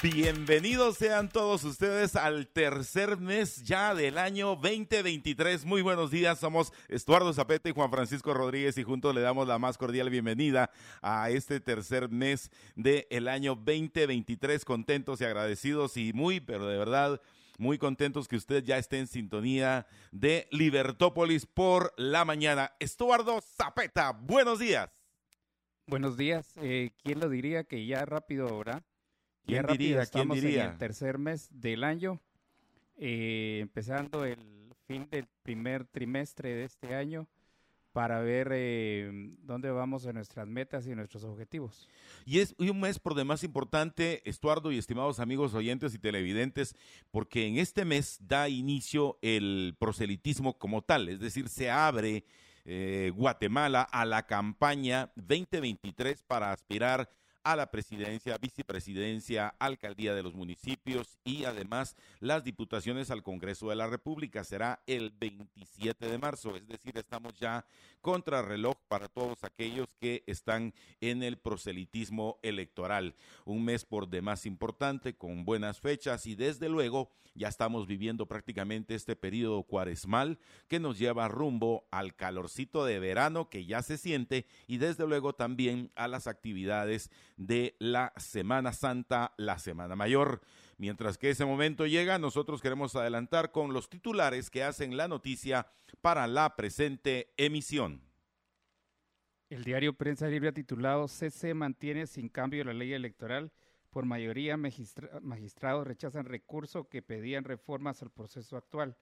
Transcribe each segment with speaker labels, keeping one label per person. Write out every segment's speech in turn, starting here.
Speaker 1: Bienvenidos sean todos ustedes al tercer mes ya del año 2023. Muy buenos días, somos Estuardo Zapete y Juan Francisco Rodríguez y juntos le damos la más cordial bienvenida a este tercer mes del año 2023. Contentos y agradecidos y muy, pero de verdad, muy contentos que usted ya esté en sintonía de Libertópolis por la mañana. Estuardo Zapeta, buenos días.
Speaker 2: Buenos días. Eh, ¿Quién lo diría que ya rápido ahora?
Speaker 1: ¿Quién diría? ¿Quién diría?
Speaker 2: En el tercer mes del año, eh, empezando el fin del primer trimestre de este año para ver eh, dónde vamos en nuestras metas y nuestros objetivos.
Speaker 1: Y es un mes por demás importante, Estuardo y estimados amigos oyentes y televidentes, porque en este mes da inicio el proselitismo como tal, es decir, se abre eh, Guatemala a la campaña 2023 para aspirar a la presidencia, vicepresidencia, alcaldía de los municipios y además las diputaciones al Congreso de la República. Será el 27 de marzo, es decir, estamos ya contra reloj para todos aquellos que están en el proselitismo electoral. Un mes por demás importante, con buenas fechas y desde luego ya estamos viviendo prácticamente este periodo cuaresmal que nos lleva rumbo al calorcito de verano que ya se siente y desde luego también a las actividades de la Semana Santa, la Semana Mayor. Mientras que ese momento llega, nosotros queremos adelantar con los titulares que hacen la noticia para la presente emisión.
Speaker 2: El diario Prensa Libre ha titulado CC mantiene sin cambio la ley electoral. Por mayoría, magistrados rechazan recurso que pedían reformas al proceso actual.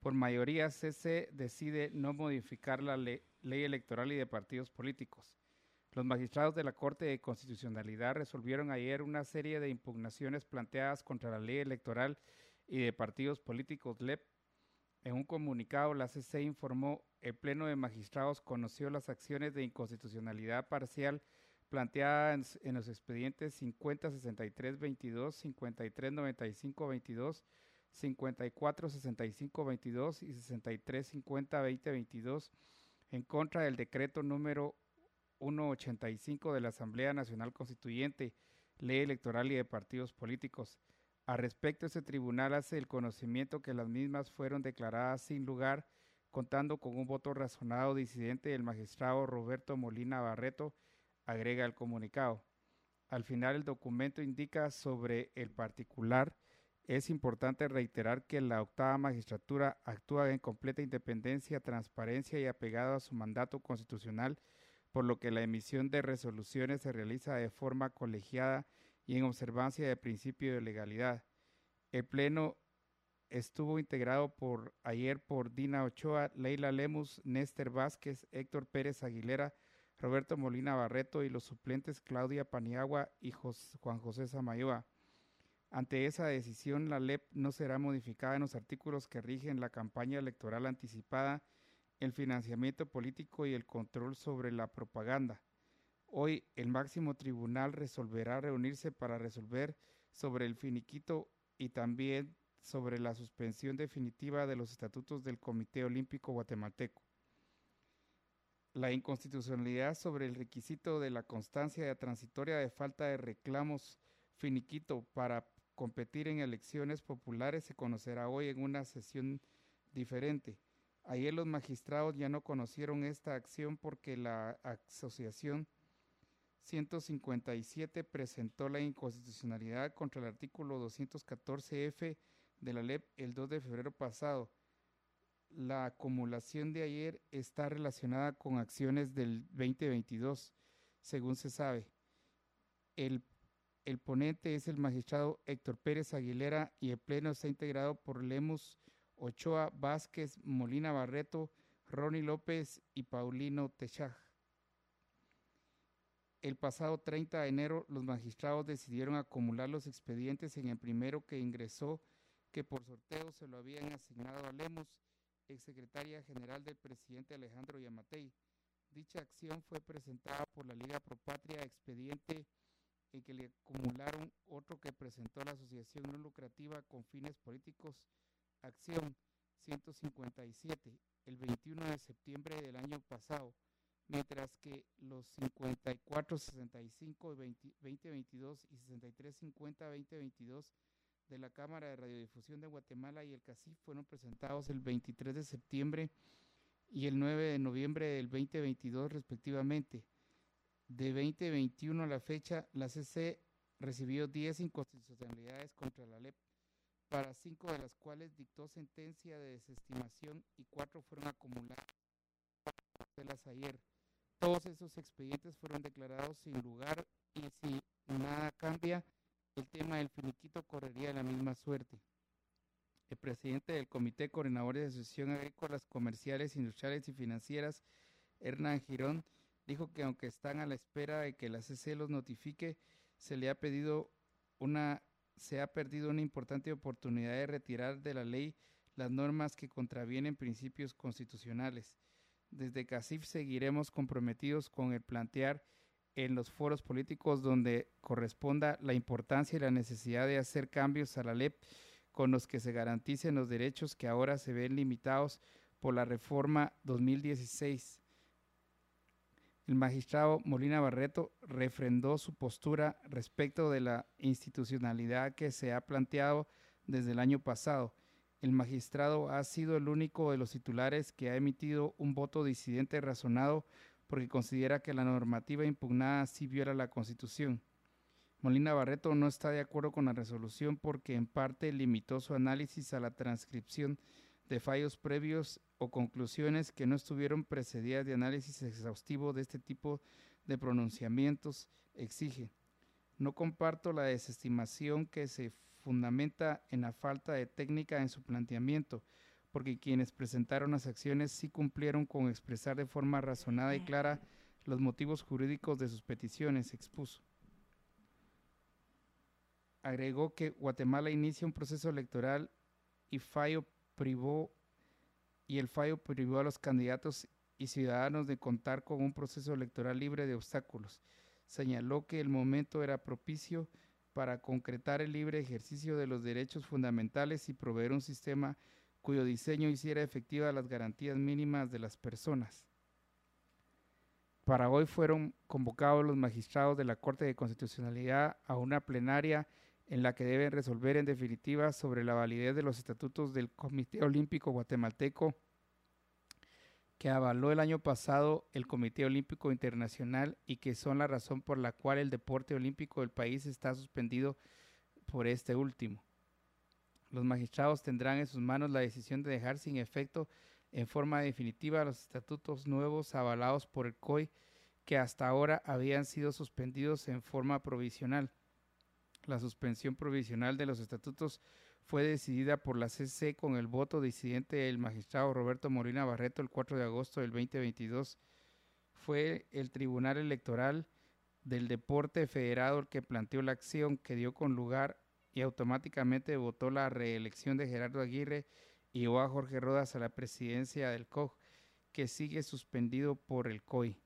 Speaker 2: Por mayoría, CC decide no modificar la ley electoral y de partidos políticos. Los magistrados de la Corte de Constitucionalidad resolvieron ayer una serie de impugnaciones planteadas contra la ley electoral y de partidos políticos LEP. En un comunicado, la CC informó, el Pleno de Magistrados conoció las acciones de inconstitucionalidad parcial planteadas en, los expedientes 506322, 539522, 546522 y 63502022 en contra del decreto número 185 de la Asamblea Nacional Constituyente, Ley Electoral y de Partidos Políticos. Al respecto, este tribunal hace el conocimiento que las mismas fueron declaradas sin lugar, contando con un voto razonado disidente del magistrado Roberto Molina Barreto, agrega el comunicado. Al final, el documento indica sobre el particular. Es importante reiterar que la octava magistratura actúa en completa independencia, transparencia y apegado a su mandato constitucional por lo que la emisión de resoluciones se realiza de forma colegiada y en observancia del principio de legalidad. El Pleno estuvo integrado ayer por Dina Ochoa, Leila Lemus, Néstor Vázquez, Héctor Pérez Aguilera, Roberto Molina Barreto y los suplentes Claudia Paniagua y Juan José Samayoa. Ante esa decisión, la LEP no será modificada en los artículos que rigen la campaña electoral anticipada el financiamiento político y el control sobre la propaganda. Hoy el máximo tribunal resolverá reunirse para resolver sobre el finiquito y también sobre la suspensión definitiva de los estatutos del Comité Olímpico Guatemalteco. La inconstitucionalidad sobre el requisito de la constancia transitoria de falta de reclamos finiquito para competir en elecciones populares se conocerá hoy en una sesión diferente. Ayer los magistrados ya no conocieron esta acción porque la Asociación 157 presentó la inconstitucionalidad contra el artículo 214F de la LEP el 2 de febrero pasado. La acumulación de ayer está relacionada con acciones del 2022, según se sabe. El, el ponente es el magistrado Héctor Pérez Aguilera y el pleno está integrado por Lemus Ochoa Vázquez, Molina Barreto, Ronnie López y Paulino Techaj. El pasado 30 de enero, los magistrados decidieron acumular los expedientes en el primero que ingresó, que por sorteo se lo habían asignado a Lemos, exsecretaria general del presidente Alejandro Yamatei. Dicha acción fue presentada por la Liga Pro Patria, expediente en que le acumularon otro que presentó la Asociación No Lucrativa con Fines Políticos, Acción 157, el 21 de septiembre del año pasado, mientras que los 54, 65, 2022 y 63, 50, 2022 de la Cámara de Radiodifusión de Guatemala y el CACIF fueron presentados el 23 de septiembre y el 9 de noviembre del 2022 respectivamente. De 2021 a la fecha, la CC recibió 10 inconstitucionalidades contra la LEP, para cinco de las cuales dictó sentencia de desestimación y cuatro fueron acumuladas de las ayer. Todos esos expedientes fueron declarados sin lugar y si nada cambia, el tema del finiquito correría de la misma suerte. El presidente del Comité Coordinador de Asociación Agrícolas, Comerciales, Industriales y Financieras, Hernán Girón, dijo que aunque están a la espera de que la CC los notifique, se le ha pedido una se ha perdido una importante oportunidad de retirar de la ley las normas que contravienen principios constitucionales. Desde CACIF seguiremos comprometidos con el plantear en los foros políticos donde corresponda la importancia y la necesidad de hacer cambios a la LEP con los que se garanticen los derechos que ahora se ven limitados por la reforma 2016. El magistrado Molina Barreto refrendó su postura respecto de la institucionalidad que se ha planteado desde el año pasado. El magistrado ha sido el único de los titulares que ha emitido un voto disidente razonado porque considera que la normativa impugnada sí viola la Constitución. Molina Barreto no está de acuerdo con la resolución porque en parte limitó su análisis a la transcripción de fallos previos o conclusiones que no estuvieron precedidas de análisis exhaustivo de este tipo de pronunciamientos exige. No comparto la desestimación que se fundamenta en la falta de técnica en su planteamiento, porque quienes presentaron las acciones sí cumplieron con expresar de forma razonada y clara los motivos jurídicos de sus peticiones, expuso. Agregó que Guatemala inicia un proceso electoral y fallo privó y el fallo privó a los candidatos y ciudadanos de contar con un proceso electoral libre de obstáculos. Señaló que el momento era propicio para concretar el libre ejercicio de los derechos fundamentales y proveer un sistema cuyo diseño hiciera efectiva las garantías mínimas de las personas. Para hoy fueron convocados los magistrados de la Corte de Constitucionalidad a una plenaria en la que deben resolver en definitiva sobre la validez de los estatutos del Comité Olímpico Guatemalteco que avaló el año pasado el Comité Olímpico Internacional y que son la razón por la cual el deporte olímpico del país está suspendido por este último. Los magistrados tendrán en sus manos la decisión de dejar sin efecto en forma definitiva los estatutos nuevos avalados por el COI que hasta ahora habían sido suspendidos en forma provisional. La suspensión provisional de los estatutos fue decidida por la CC con el voto disidente del magistrado Roberto Morina Barreto el 4 de agosto del 2022. Fue el Tribunal Electoral del Deporte Federado el que planteó la acción que dio con lugar y automáticamente votó la reelección de Gerardo Aguirre y a Jorge Rodas a la presidencia del COG, que sigue suspendido por el COI.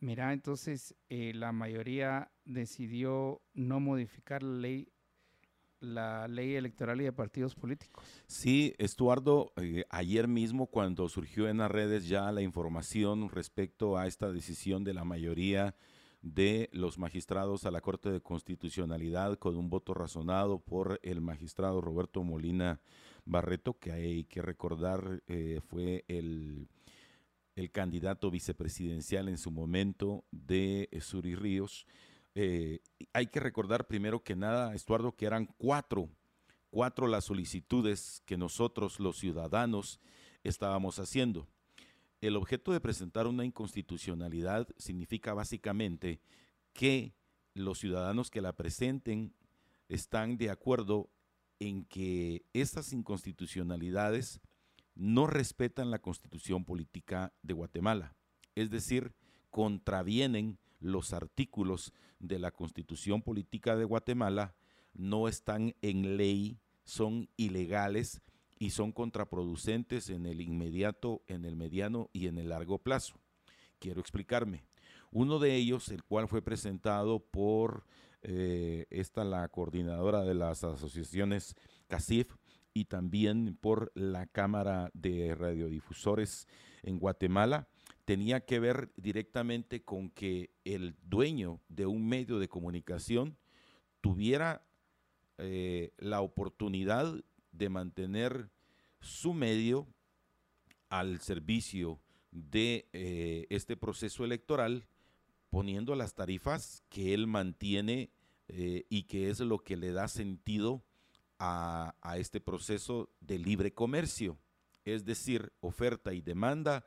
Speaker 2: Mira, entonces eh, la mayoría decidió no modificar la ley la ley electoral y de partidos políticos.
Speaker 1: Sí, Estuardo, eh, ayer mismo cuando surgió en las redes ya la información respecto a esta decisión de la mayoría de los magistrados a la Corte de Constitucionalidad con un voto razonado por el magistrado Roberto Molina Barreto, que hay que recordar eh, fue el, el, candidato vicepresidencial en su momento de Suri Ríos. Eh, hay que recordar primero que nada, Estuardo, que eran cuatro, cuatro las solicitudes que nosotros los ciudadanos estábamos haciendo. El objeto de presentar una inconstitucionalidad significa básicamente que los ciudadanos que la presenten están de acuerdo en que estas inconstitucionalidades no respetan la constitución política de Guatemala, es decir, contravienen los artículos de la constitución política de Guatemala, no están en ley, son ilegales y son contraproducentes en el inmediato, en el mediano y en el largo plazo. Quiero explicarme. Uno de ellos, el cual fue presentado por eh, esta la coordinadora de las asociaciones CACIF y también por la Cámara de Radiodifusores en Guatemala, tenía que ver directamente con que el dueño de un medio de comunicación tuviera eh, la oportunidad de mantener su medio al servicio de eh, este proceso electoral poniendo las tarifas que él mantiene eh, y que es lo que le da sentido a, este proceso de libre comercio. Es decir, oferta y demanda.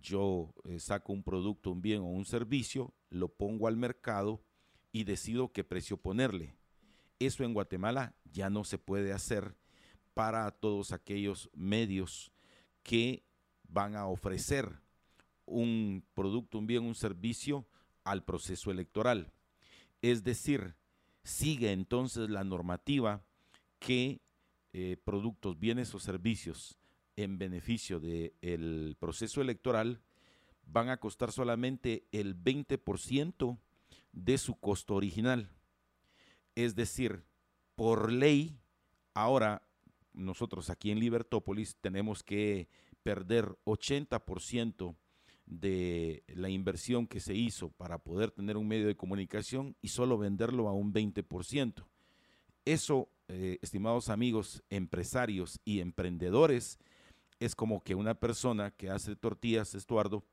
Speaker 1: Yo eh, saco un producto, un bien o un servicio, lo pongo al mercado y decido qué precio ponerle. Eso en Guatemala ya no se puede hacer para todos aquellos medios que van a ofrecer un producto, un bien, un servicio al proceso electoral. Es decir, sigue entonces la normativa que eh, productos, bienes o servicios en beneficio del proceso electoral van a costar solamente el 20% de su costo original. Es decir, por ley, ahora nosotros aquí en Libertópolis tenemos que perder 80% de la inversión que se hizo para poder tener un medio de comunicación y solo venderlo a un 20%. Eso, eh, estimados amigos, empresarios y emprendedores, es como que una persona que hace tortillas, Estuardo,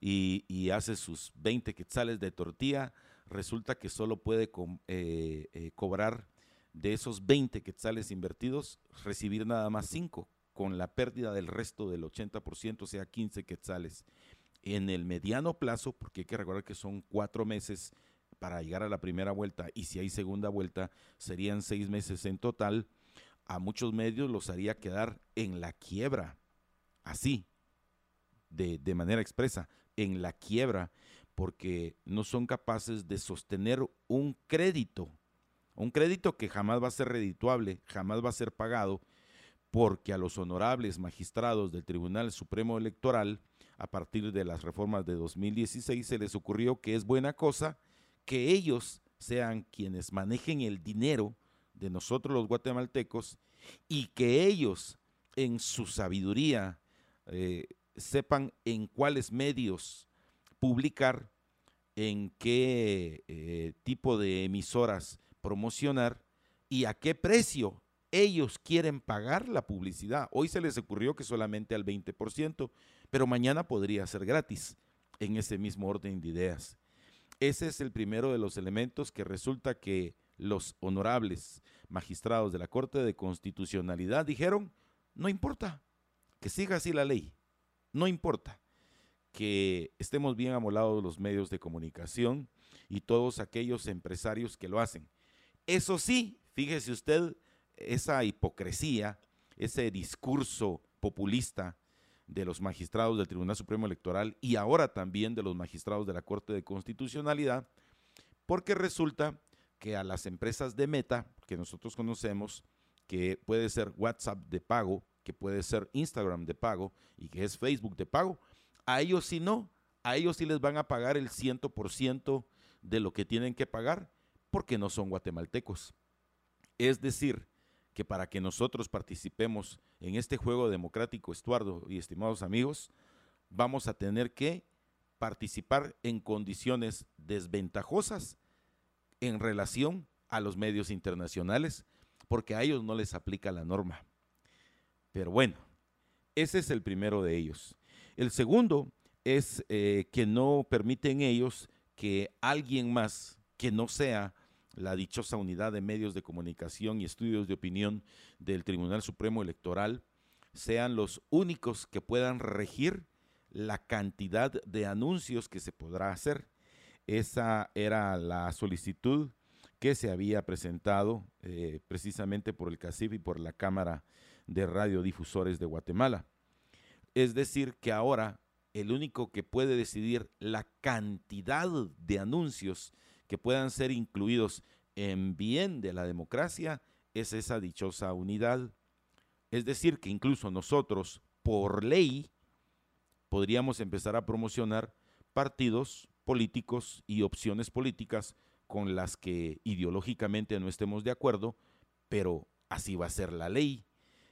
Speaker 1: y, hace sus 20 quetzales de tortilla, resulta que solo puede eh, eh, cobrar de esos 20 quetzales invertidos, recibir nada más 5 con la pérdida del resto del 80%, o sea, 15 quetzales. En el mediano plazo, porque hay que recordar que son cuatro meses para llegar a la primera vuelta y si hay segunda vuelta serían seis meses en total, a muchos medios los haría quedar en la quiebra, así, de, de manera expresa, en la quiebra, porque no son capaces de sostener un crédito, un crédito que jamás va a ser redituable, jamás va a ser pagado, porque a los honorables magistrados del Tribunal Supremo Electoral, a partir de las reformas de 2016, se les ocurrió que es buena cosa que ellos sean quienes manejen el dinero de nosotros los guatemaltecos y que ellos en su sabiduría eh, sepan en cuáles medios publicar, en qué eh, tipo de emisoras promocionar y a qué precio ellos quieren pagar la publicidad. Hoy se les ocurrió que solamente al 20%, pero mañana podría ser gratis en ese mismo orden de ideas. Ese es el primero de los elementos que resulta que los honorables magistrados de la Corte de Constitucionalidad dijeron, no importa, que siga así la ley, no importa que estemos bien amolados los medios de comunicación y todos aquellos empresarios que lo hacen. Eso sí, fíjese usted, esa hipocresía, ese discurso populista de los magistrados del Tribunal Supremo Electoral y ahora también de los magistrados de la Corte de Constitucionalidad, porque resulta que a las empresas de meta que nosotros conocemos, que puede ser WhatsApp de pago, que puede ser Instagram de pago y que es Facebook de pago, a ellos sí no, a ellos sí les van a pagar el 100% de lo que tienen que pagar porque no son guatemaltecos. Es decir, que para que nosotros participemos en este juego democrático, Estuardo y estimados amigos, vamos a tener que participar en condiciones desventajosas en relación a los medios internacionales, porque a ellos no les aplica la norma. Pero bueno, ese es el primero de ellos. El segundo es eh, que no permiten ellos que alguien más que no sea la dichosa unidad de medios de comunicación y estudios de opinión del Tribunal Supremo Electoral sean los únicos que puedan regir la cantidad de anuncios que se podrá hacer. Esa era la solicitud que se había presentado eh, precisamente por el CACIF y por la Cámara de Radiodifusores de Guatemala. Es decir, que ahora el único que puede decidir la cantidad de anuncios que puedan ser incluidos en bien de la democracia es esa dichosa unidad. Es decir, que incluso nosotros, por ley, podríamos empezar a promocionar partidos políticos y opciones políticas con las que ideológicamente no estemos de acuerdo, pero así va a ser la ley,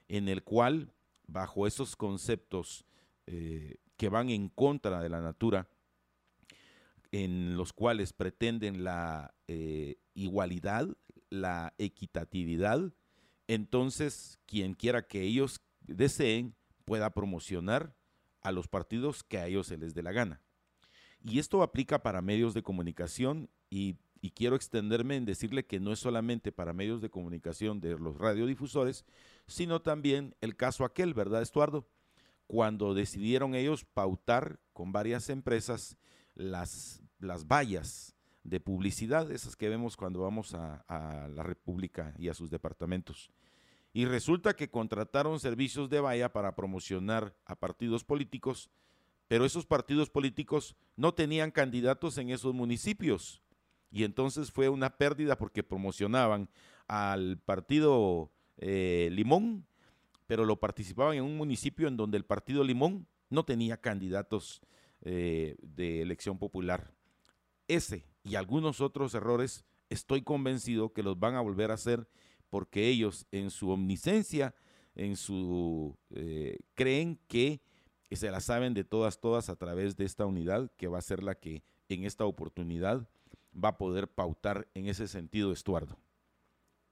Speaker 1: en el cual, bajo esos conceptos eh, que van en contra de la natura, en los cuales pretenden la eh, igualdad, la equitatividad, entonces quien quiera que ellos deseen pueda promocionar a los partidos que a ellos se les dé la gana. Y esto aplica para medios de comunicación y, quiero extenderme en decirle que no es solamente para medios de comunicación de los radiodifusores, sino también el caso aquel, ¿verdad, Estuardo? Cuando decidieron ellos pautar con varias empresas las, las vallas de publicidad, esas que vemos cuando vamos a, a la República y a sus departamentos. Y resulta que contrataron servicios de valla para promocionar a partidos políticos pero esos partidos políticos no tenían candidatos en esos municipios. Y entonces fue una pérdida porque promocionaban al partido eh, Limón, pero lo participaban en un municipio en donde el partido Limón no tenía candidatos eh, de elección popular. Ese y algunos otros errores estoy convencido que los van a volver a hacer porque ellos en su omniscencia, en su eh, creen que que se la saben de todas, todas a través de esta unidad que va a ser la que en esta oportunidad va a poder pautar en ese sentido, Estuardo.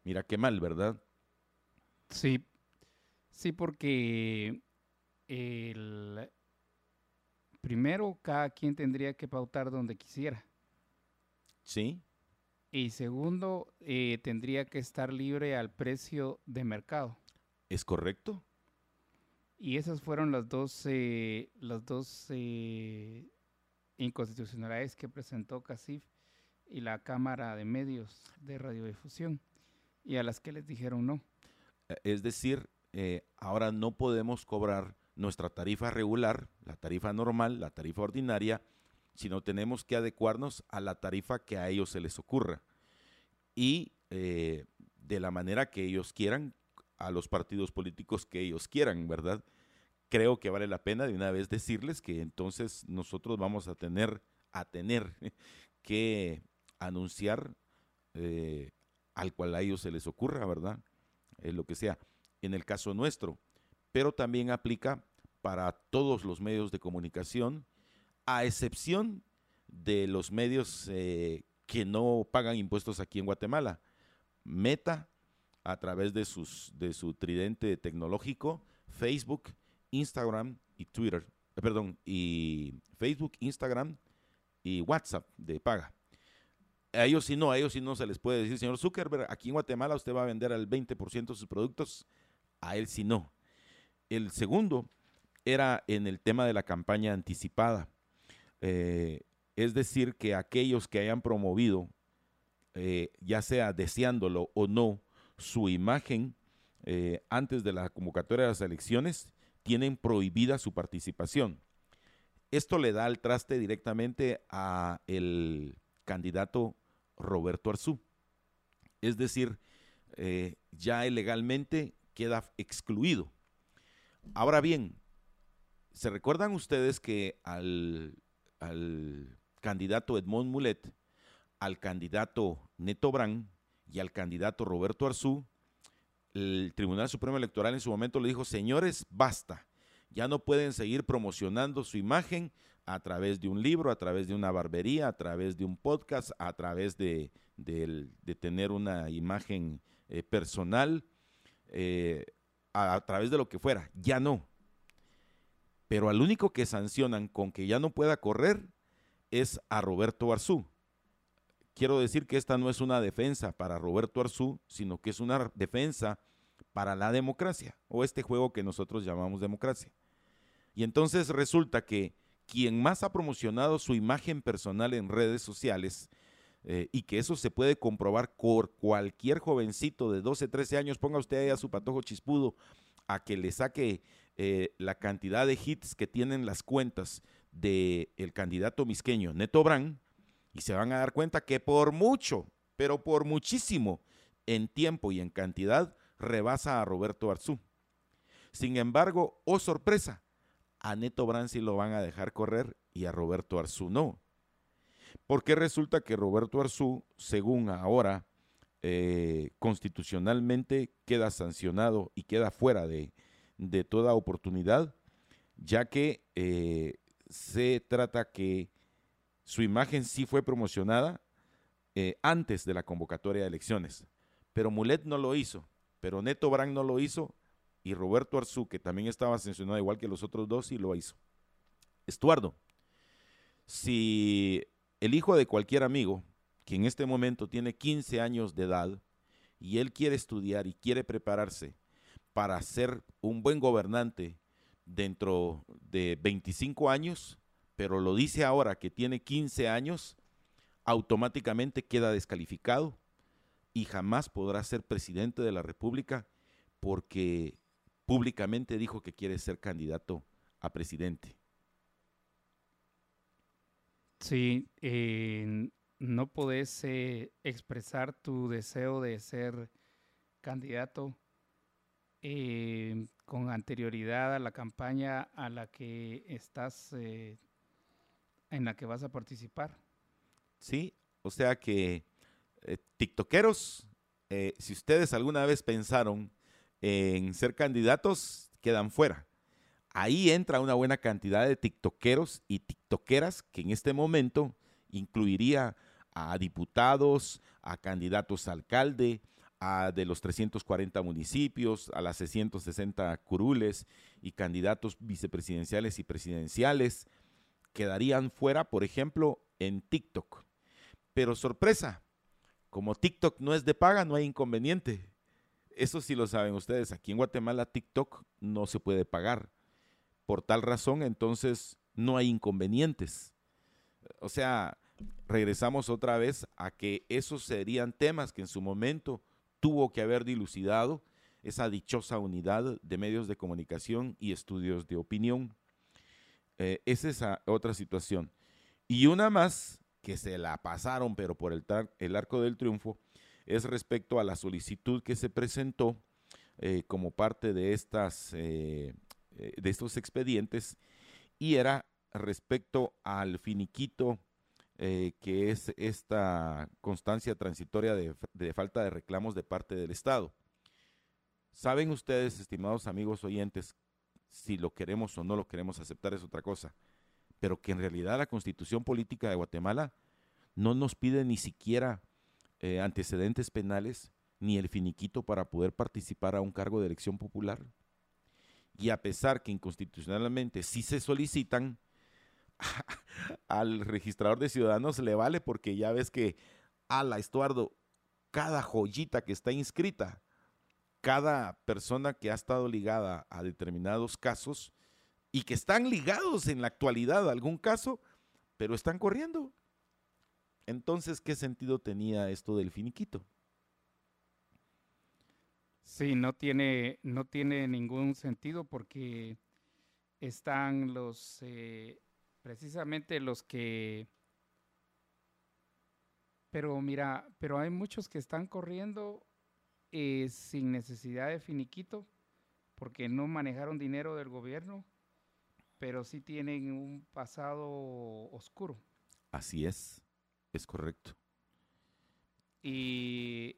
Speaker 1: Mira qué mal, ¿verdad?
Speaker 2: Sí, sí, porque el, primero cada quien tendría que pautar donde quisiera.
Speaker 1: Sí.
Speaker 2: Y segundo, eh, tendría que estar libre al precio de mercado.
Speaker 1: ¿Es correcto?
Speaker 2: Y esas fueron las dos, eh, las dos eh, inconstitucionalidades que presentó CACIF y la Cámara de Medios de Radiodifusión, y a las que les dijeron no.
Speaker 1: Eh, es decir, ahora no podemos cobrar nuestra tarifa regular, la tarifa normal, la tarifa ordinaria, sino tenemos que adecuarnos a la tarifa que a ellos se les ocurra. Y de la manera que ellos quieran, a los partidos políticos que ellos quieran, ¿verdad? Creo que vale la pena de una vez decirles que entonces nosotros vamos a tener, a tener que anunciar eh, al cual a ellos se les ocurra, ¿verdad? Eh, lo que sea, en el caso nuestro, pero también aplica para todos los medios de comunicación, a excepción de los medios eh, que no pagan impuestos aquí en Guatemala. Meta, a través de, sus, de su tridente tecnológico, Facebook, Instagram y Twitter, eh, perdón, y Facebook, Instagram y WhatsApp de paga. A ellos sí no, a ellos sí no se les puede decir, señor Zuckerberg, aquí en Guatemala usted va a vender al 20% de sus productos, a él sí no. El segundo era en el tema de la campaña anticipada. Eh, es decir, que aquellos que hayan promovido, eh, ya sea deseándolo o no, su imagen eh, antes de la convocatoria de las elecciones, tienen prohibida su participación. Esto le da el traste directamente a el candidato Roberto Arzú. Es decir, eh, ya legalmente queda excluido. Ahora bien, ¿se recuerdan ustedes que al, al candidato Edmond Mulet, al candidato Neto Brand, y al candidato Roberto Arzú, el Tribunal Supremo Electoral en su momento le dijo, señores, basta, ya no pueden seguir promocionando su imagen a través de un libro, a través de una barbería, a través de un podcast, a través de, tener una imagen eh, personal, eh, a, través de lo que fuera, ya no. Pero al único que sancionan con que ya no pueda correr es a Roberto Arzú quiero decir que esta no es una defensa para Roberto Arzú, sino que es una defensa para la democracia, o este juego que nosotros llamamos democracia. Y entonces resulta que quien más ha promocionado su imagen personal en redes sociales, eh, y que eso se puede comprobar por cualquier jovencito de 12, 13 años, ponga usted ahí a su patojo chispudo a que le saque eh, la cantidad de hits que tienen las cuentas del el candidato misqueño Neto Brand, y se van a dar cuenta que por mucho, pero por muchísimo, en tiempo y en cantidad, rebasa a Roberto Arzú. Sin embargo, oh sorpresa, a Neto Branci lo van a dejar correr y a Roberto Arzú no. Porque resulta que Roberto Arzú, según ahora, eh, constitucionalmente queda sancionado y queda fuera de, toda oportunidad, ya que eh, se trata que su imagen sí fue promocionada eh, antes de la convocatoria de elecciones. Pero Mulet no lo hizo, pero Neto Brand no lo hizo y Roberto Arzú, que también estaba sancionado igual que los otros dos, sí lo hizo. Estuardo, si el hijo de cualquier amigo, que en este momento tiene 15 años de edad, y él quiere estudiar y quiere prepararse para ser un buen gobernante dentro de 25 años, pero lo dice ahora que tiene 15 años, automáticamente queda descalificado y jamás podrá ser presidente de la República porque públicamente dijo que quiere ser candidato a presidente.
Speaker 2: Sí, no podés eh, expresar tu deseo de ser candidato eh, con anterioridad a la campaña a la que estás, eh, en la que vas a participar.
Speaker 1: Sí, o sea que eh, tiktokeros, eh, si ustedes alguna vez pensaron en ser candidatos, quedan fuera. Ahí entra una buena cantidad de tiktokeros y tiktokeras que en este momento incluiría a diputados, a candidatos a alcalde, a de los 340 municipios, a las 660 curules y candidatos vicepresidenciales y presidenciales, quedarían fuera, por ejemplo, en TikTok. Pero sorpresa, como TikTok no es de paga, no hay inconveniente. Eso sí lo saben ustedes. Aquí en Guatemala TikTok no se puede pagar. Por tal razón, entonces, no hay inconvenientes. O sea, regresamos otra vez a que esos serían temas que en su momento tuvo que haber dilucidado esa dichosa unidad de medios de comunicación y estudios de opinión. Eh, es esa otra situación. Y una más que se la pasaron, pero por el, el arco del triunfo, es respecto a la solicitud que se presentó eh, como parte de, estas, eh, eh, de estos expedientes y era respecto al finiquito que es esta constancia transitoria de, de falta de reclamos de parte del Estado. Saben ustedes, estimados amigos oyentes, si lo queremos o no lo queremos aceptar es otra cosa pero que en realidad la constitución política de Guatemala no nos pide ni siquiera eh, antecedentes penales ni el finiquito para poder participar a un cargo de elección popular. Y a pesar que inconstitucionalmente sí se solicitan, al registrador de ciudadanos le vale porque ya ves que, ala, Estuardo, cada joyita que está inscrita, cada persona que ha estado ligada a determinados casos, y que están ligados en la actualidad a algún caso, pero están corriendo. Entonces, ¿qué sentido tenía esto del finiquito?
Speaker 2: Sí, no tiene, no tiene ningún sentido porque están los, eh, precisamente los que, pero mira, pero hay muchos que están corriendo eh, sin necesidad de finiquito porque no manejaron dinero del gobierno pero sí tienen un pasado oscuro.
Speaker 1: Así es, es correcto.
Speaker 2: Y,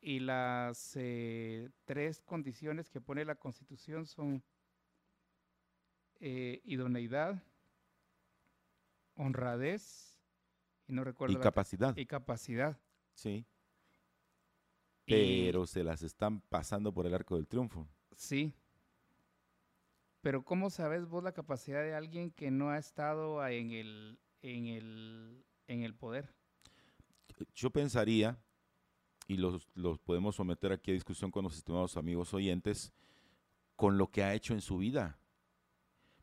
Speaker 2: las eh, tres condiciones que pone la Constitución son eh, idoneidad, honradez y no recuerdo.
Speaker 1: Y capacidad.
Speaker 2: Y capacidad.
Speaker 1: Sí. Pero se las están pasando por el arco del triunfo.
Speaker 2: Sí, pero ¿cómo sabes vos la capacidad de alguien que no ha estado en el, en el, en el poder?
Speaker 1: Yo pensaría, y los, los podemos someter aquí a discusión con los estimados amigos oyentes, con lo que ha hecho en su vida.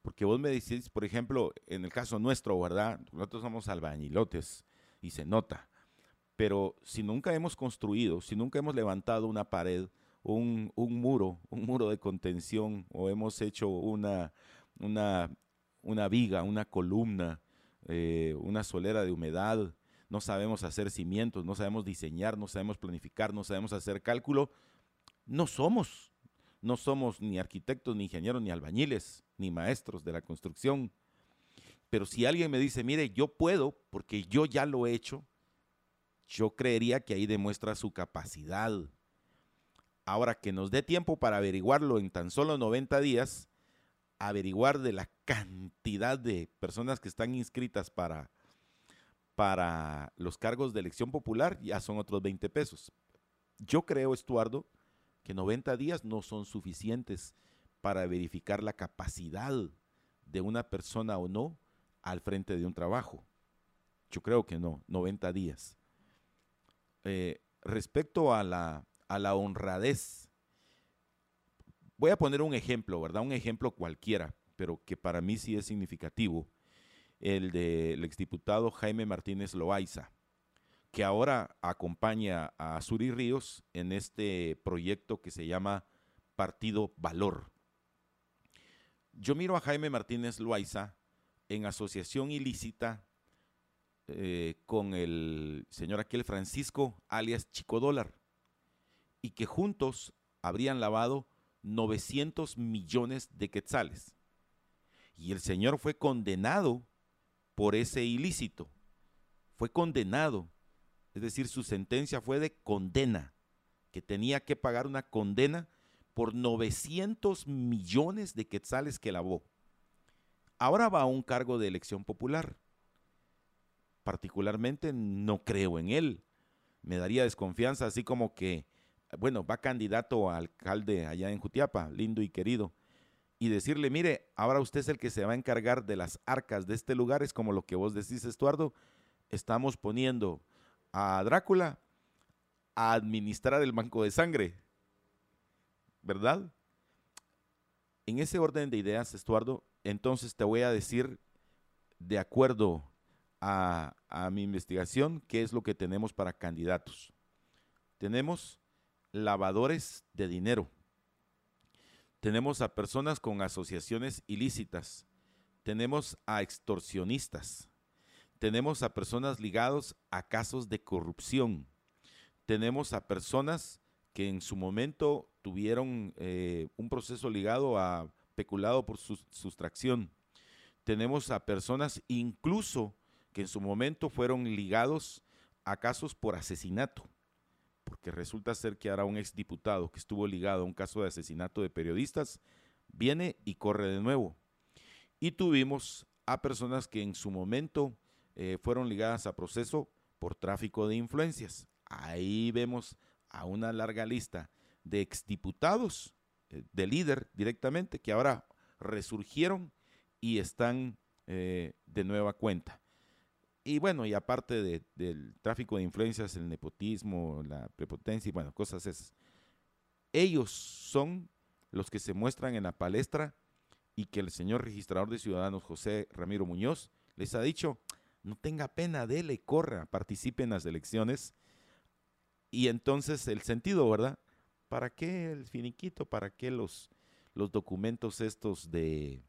Speaker 1: Porque vos me decís, por ejemplo, en el caso nuestro, ¿verdad? Nosotros somos albañilotes y se nota. Pero si nunca hemos construido, si nunca hemos levantado una pared, un, muro, un muro de contención o hemos hecho una, viga, una columna, eh, una solera de humedad, no sabemos hacer cimientos, no sabemos diseñar, no sabemos planificar, no sabemos hacer cálculo, no somos, no somos ni arquitectos, ni ingenieros, ni albañiles, ni maestros de la construcción. Pero si alguien me dice, mire, yo puedo, porque yo ya lo he hecho, yo creería que ahí demuestra su capacidad. Ahora que nos dé tiempo para averiguarlo en tan solo 90 días, averiguar de la cantidad de personas que están inscritas para, para los cargos de elección popular, ya son otros 20 pesos. Yo creo, Estuardo, que 90 días no son suficientes para verificar la capacidad de una persona o no al frente de un trabajo. Yo creo que no, 90 días. Eh, respecto a la, a la honradez, voy a poner un ejemplo, ¿verdad? Un ejemplo cualquiera, pero que para mí sí es significativo, el del exdiputado Jaime Martínez Loaiza que ahora acompaña a Suri Ríos en este proyecto que se llama Partido Valor. Yo miro a Jaime Martínez Loaiza en asociación ilícita eh, con el señor aquel Francisco, alias Chico Dólar, y que juntos habrían lavado 900 millones de quetzales. Y el señor fue condenado por ese ilícito. Fue condenado es decir, su sentencia fue de condena, que tenía que pagar una condena por 900 millones de quetzales que lavó. Ahora va a un cargo de elección popular. Particularmente no creo en él. Me daría desconfianza, así como que, bueno, va candidato a alcalde allá en Jutiapa, lindo y querido, y decirle, mire, ahora usted es el que se va a encargar de las arcas de este lugar, es como lo que vos decís, Estuardo, estamos poniendo a Drácula a administrar el banco de sangre. ¿Verdad? En ese orden de ideas, Estuardo, entonces te voy a decir, de acuerdo a, mi investigación, qué es lo que tenemos para candidatos. Tenemos lavadores de dinero. Tenemos a personas con asociaciones ilícitas. Tenemos a extorsionistas tenemos a personas ligados a casos de corrupción. Tenemos a personas que en su momento tuvieron eh, un proceso ligado a peculado por sustracción. Tenemos a personas incluso que en su momento fueron ligados a casos por asesinato, porque resulta ser que ahora un exdiputado que estuvo ligado a un caso de asesinato de periodistas viene y corre de nuevo. Y tuvimos a personas que en su momento eh, fueron ligadas a proceso por tráfico de influencias. Ahí vemos a una larga lista de exdiputados, eh, de líder directamente, que ahora resurgieron y están eh, de nueva cuenta. Y bueno, y aparte del tráfico de influencias, el nepotismo, la prepotencia y bueno, cosas esas. Ellos son los que se muestran en la palestra y que el señor registrador de ciudadanos José Ramiro Muñoz les ha dicho, no tenga pena, dele, corra, participe en las elecciones. Y entonces el sentido, ¿verdad? ¿Para qué el finiquito? ¿Para qué los, los documentos estos de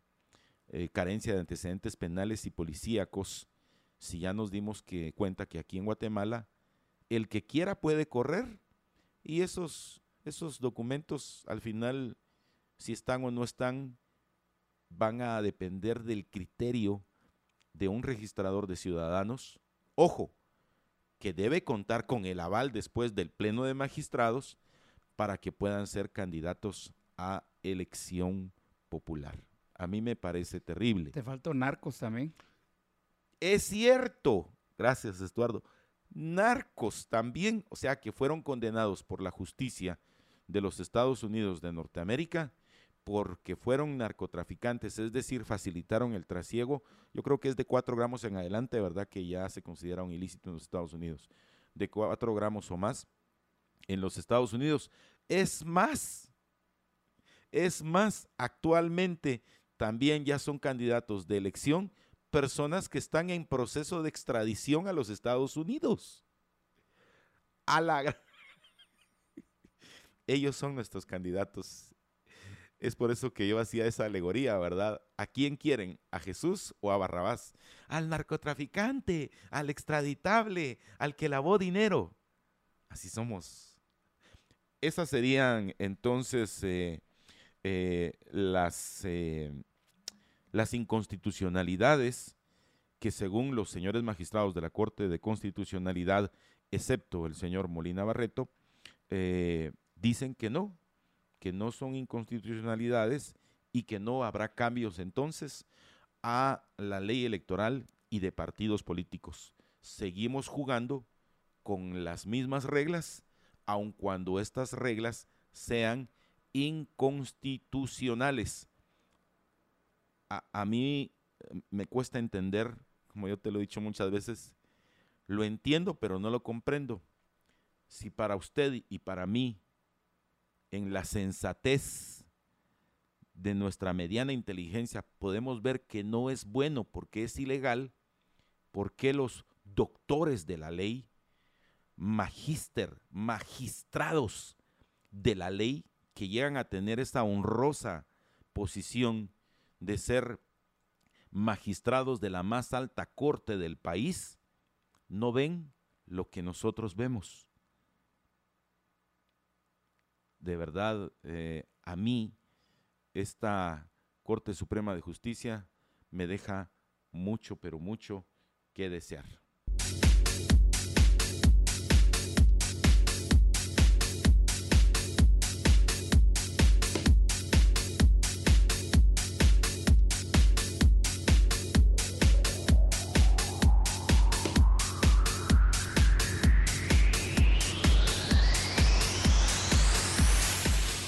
Speaker 1: eh, carencia de antecedentes penales y policíacos? Si ya nos dimos que, cuenta que aquí en Guatemala el que quiera puede correr y esos, esos documentos al final, si están o no están, van a depender del criterio de un registrador de ciudadanos, ojo, que debe contar con el aval después del Pleno de Magistrados para que puedan ser candidatos a elección popular. A mí me parece terrible.
Speaker 2: Te faltó narcos también.
Speaker 1: Es cierto, gracias Estuardo, narcos también, o sea que fueron condenados por la justicia de los Estados Unidos de Norteamérica porque fueron narcotraficantes, es decir, facilitaron el trasiego. Yo creo que es de 4 gramos en adelante, ¿verdad? Que ya se considera un ilícito en los Estados Unidos. De 4 gramos o más en los Estados Unidos. Es más, es más, actualmente también ya son candidatos de elección personas que están en proceso de extradición a los Estados Unidos. A. Ellos son nuestros candidatos es por eso que yo hacía esa alegoría, ¿verdad? ¿A quién quieren? ¿A Jesús o a Barrabás? Al narcotraficante, al extraditable, al que lavó dinero. Así somos. Esas serían entonces eh, eh, las, eh, las inconstitucionalidades que según los señores magistrados de la Corte de Constitucionalidad, excepto el señor Molina Barreto, eh, dicen que no, que no son inconstitucionalidades y que no habrá cambios entonces a la ley electoral y de partidos políticos. Seguimos jugando con las mismas reglas, aun cuando estas reglas sean inconstitucionales. A, mí eh, me cuesta entender, como yo te lo he dicho muchas veces, lo entiendo, pero no lo comprendo. Si para usted y para mí, en la sensatez de nuestra mediana inteligencia, podemos ver que no es bueno porque es ilegal, ¿por qué los doctores de la ley, magíster, magistrados de la ley, que llegan a tener esta honrosa posición de ser magistrados de la más alta corte del país, no ven lo que nosotros vemos. De verdad, eh, a mí, esta Corte Suprema de Justicia me deja mucho, pero mucho que desear.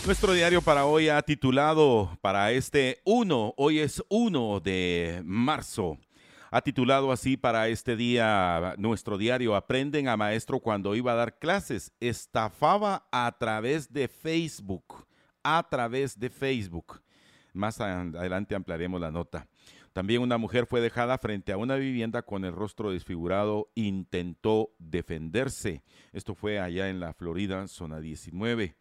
Speaker 1: Nuestro diario para hoy ha titulado para este 1, hoy es 1 de marzo. Ha titulado así para este día nuestro diario Aprenden a maestro cuando iba a dar clases. Estafaba a través de Facebook. A través de Facebook. Más adelante ampliaremos la nota. También una mujer fue dejada frente a una vivienda con el rostro desfigurado. Intentó defenderse. Esto fue allá en la Florida, zona 19.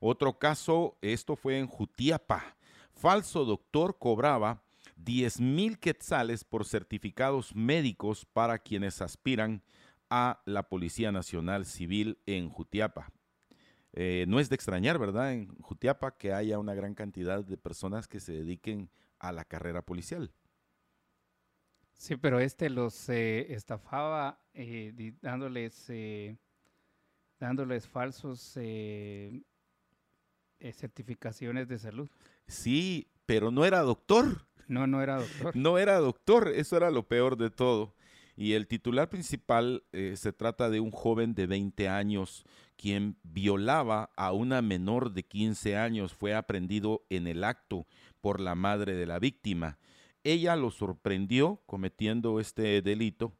Speaker 1: Otro caso, esto fue en Jutiapa. Falso doctor cobraba 10 mil quetzales por certificados médicos para quienes aspiran a la Policía Nacional Civil en Jutiapa. Eh, no es de extrañar, ¿verdad? En Jutiapa que haya una gran cantidad de personas que se dediquen a la carrera policial.
Speaker 2: Sí, pero este los eh, estafaba eh, dándoles, dándoles falsos eh, certificaciones de salud.
Speaker 1: Sí, pero no era doctor.
Speaker 2: No, no era doctor.
Speaker 1: No era doctor, eso era lo peor de todo. Y el titular principal eh, se trata de un joven de 20 años quien violaba a una menor de 15 años. Fue aprendido en el acto por la madre de la víctima. Ella lo sorprendió cometiendo este delito.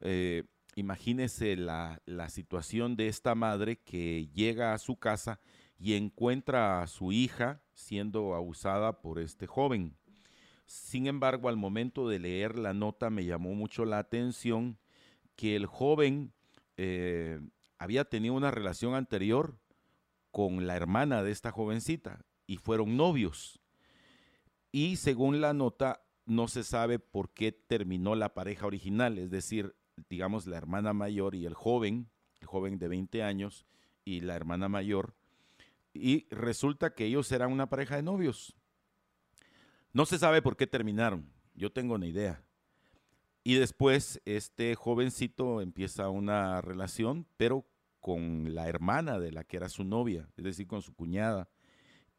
Speaker 1: Eh, imagínese la, la situación de esta madre que llega a su casa y encuentra a su hija siendo abusada por este joven. Sin embargo, al momento de leer la nota me llamó mucho la atención que el joven eh, había tenido una relación anterior con la hermana de esta jovencita y fueron novios. Y según la nota, no se sabe por qué terminó la pareja original, es decir, digamos la hermana mayor y el joven, el joven de 20 años y la hermana mayor, y resulta que ellos eran una pareja de novios. No se sabe por qué terminaron, yo tengo una idea. Y después este jovencito empieza una relación, pero con la hermana de la que era su novia, es decir, con su cuñada.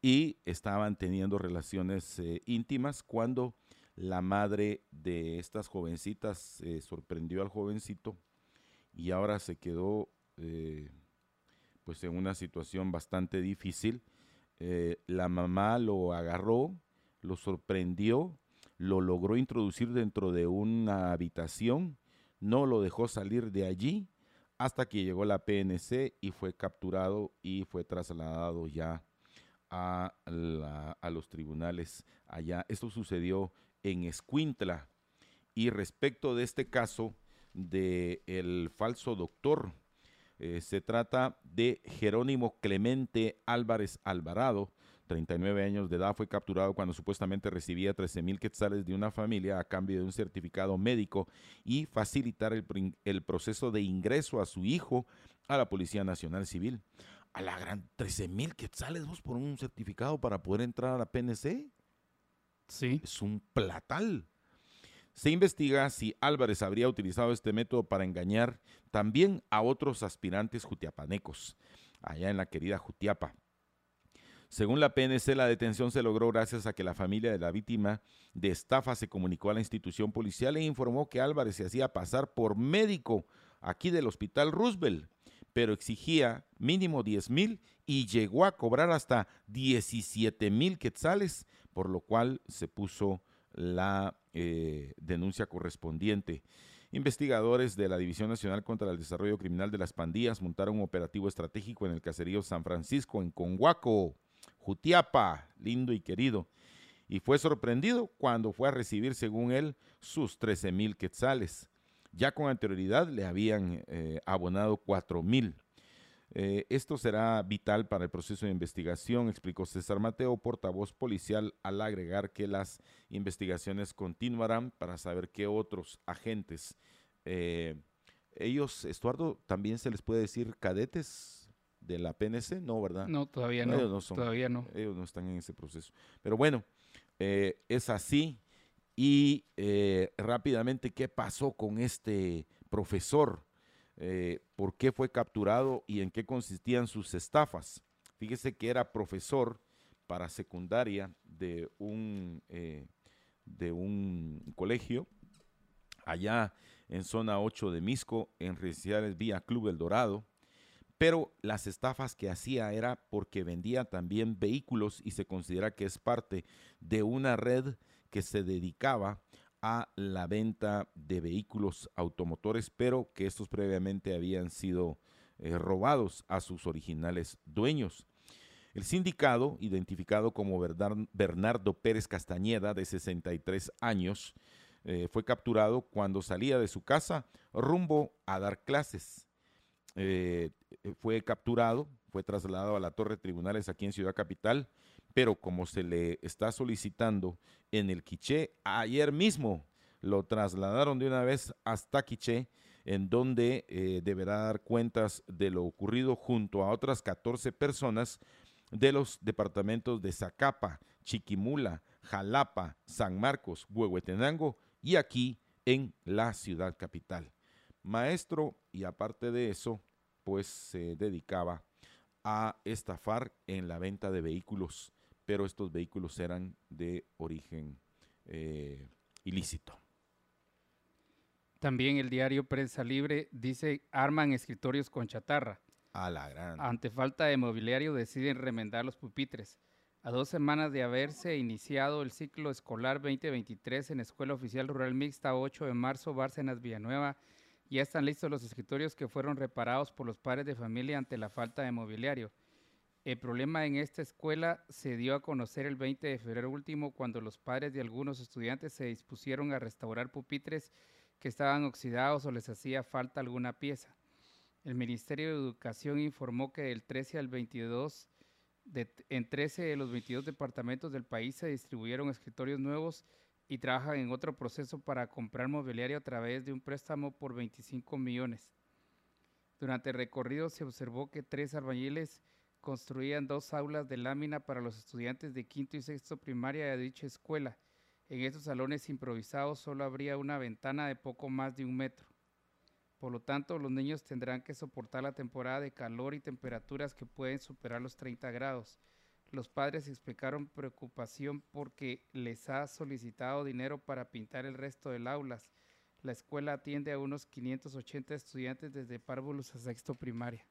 Speaker 1: Y estaban teniendo relaciones eh, íntimas cuando la madre de estas jovencitas eh, sorprendió al jovencito y ahora se quedó eh, pues en una situación bastante difícil. Eh, la mamá lo agarró, lo sorprendió, lo logró introducir dentro de una habitación, no lo dejó salir de allí hasta que llegó la PNC y fue capturado y fue trasladado ya a, los tribunales allá. Esto sucedió en Escuintla. Y respecto de este caso del el falso doctor, eh, se trata de Jerónimo Clemente Álvarez Alvarado, 39 años de edad, fue capturado cuando supuestamente recibía 13 mil quetzales de una familia a cambio de un certificado médico y facilitar el, el proceso de ingreso a su hijo a la Policía Nacional Civil. A la gran 13 mil quetzales vos por un certificado para poder entrar a la PNC.
Speaker 2: Sí.
Speaker 1: Es un platal. Se investiga si Álvarez habría utilizado este método para engañar también a otros aspirantes jutiapanecos, allá en la querida Jutiapa. Según la PNC, la detención se logró gracias a que la familia de la víctima de estafa se comunicó a la institución policial e informó que Álvarez se hacía pasar por médico aquí del Hospital Roosevelt, pero exigía mínimo 10 mil y llegó a cobrar hasta 17 mil quetzales, por lo cual se puso la eh, denuncia correspondiente. Investigadores de la División Nacional contra el Desarrollo Criminal de las Pandillas montaron un operativo estratégico en el caserío San Francisco, en Conhuaco, Jutiapa, lindo y querido, y fue sorprendido cuando fue a recibir, según él, sus 13 mil quetzales. Ya con anterioridad le habían eh, abonado 4 mil. Eh, esto será vital para el proceso de investigación, explicó César Mateo, portavoz policial, al agregar que las investigaciones continuarán para saber qué otros agentes, eh, ellos, Estuardo, también se les puede decir cadetes de la PNC, no, ¿verdad?
Speaker 2: No, todavía no.
Speaker 1: Ellos no son,
Speaker 2: todavía no.
Speaker 1: Ellos no están en ese proceso. Pero bueno, eh, es así. Y rápidamente, ¿qué pasó con este profesor? Eh, por qué fue capturado y en qué consistían sus estafas. Fíjese que era profesor para secundaria de un, eh, de un colegio allá en zona 8 de Misco, en residenciales vía Club El Dorado, pero las estafas que hacía era porque vendía también vehículos y se considera que es parte de una red que se dedicaba a la venta de vehículos automotores, pero que estos previamente habían sido eh, robados a sus originales dueños. El sindicado, identificado como Bernardo Pérez Castañeda, de 63 años, eh, fue capturado cuando salía de su casa rumbo a dar clases. Eh, fue capturado, fue trasladado a la Torre Tribunales aquí en Ciudad Capital pero como se le está solicitando en el Quiché, ayer mismo lo trasladaron de una vez hasta Quiché, en donde eh, deberá dar cuentas de lo ocurrido junto a otras 14 personas de los departamentos de Zacapa, Chiquimula, Jalapa, San Marcos, Huehuetenango y aquí en la ciudad capital. Maestro, y aparte de eso, pues se dedicaba a estafar en la venta de vehículos pero estos vehículos eran de origen eh, ilícito.
Speaker 2: También el diario Prensa Libre dice arman escritorios con chatarra.
Speaker 1: A la gran.
Speaker 2: Ante falta de mobiliario deciden remendar los pupitres. A dos semanas de haberse iniciado el ciclo escolar 2023 en Escuela Oficial Rural Mixta 8 de marzo, Bárcenas Villanueva, ya están listos los escritorios que fueron reparados por los padres de familia ante la falta de mobiliario. El problema en esta escuela se dio a conocer el 20 de febrero último cuando los padres de algunos estudiantes se dispusieron a restaurar pupitres que estaban oxidados o les hacía falta alguna pieza. El Ministerio de Educación informó que del 13 al 22, en 13 de los 22 departamentos del país se distribuyeron escritorios nuevos y trabajan en otro proceso para comprar mobiliario a través de un préstamo por 25 millones. Durante el recorrido se observó que tres albañiles construían dos aulas de lámina para los estudiantes de quinto y sexto primaria de dicha escuela. En estos salones improvisados solo habría una ventana de poco más de un metro. Por lo tanto, los niños tendrán que soportar la temporada de calor y temperaturas que pueden superar los 30 grados. Los padres explicaron preocupación porque les ha solicitado dinero para pintar el resto del aulas. La escuela atiende a unos 580 estudiantes desde párvulos a sexto primaria.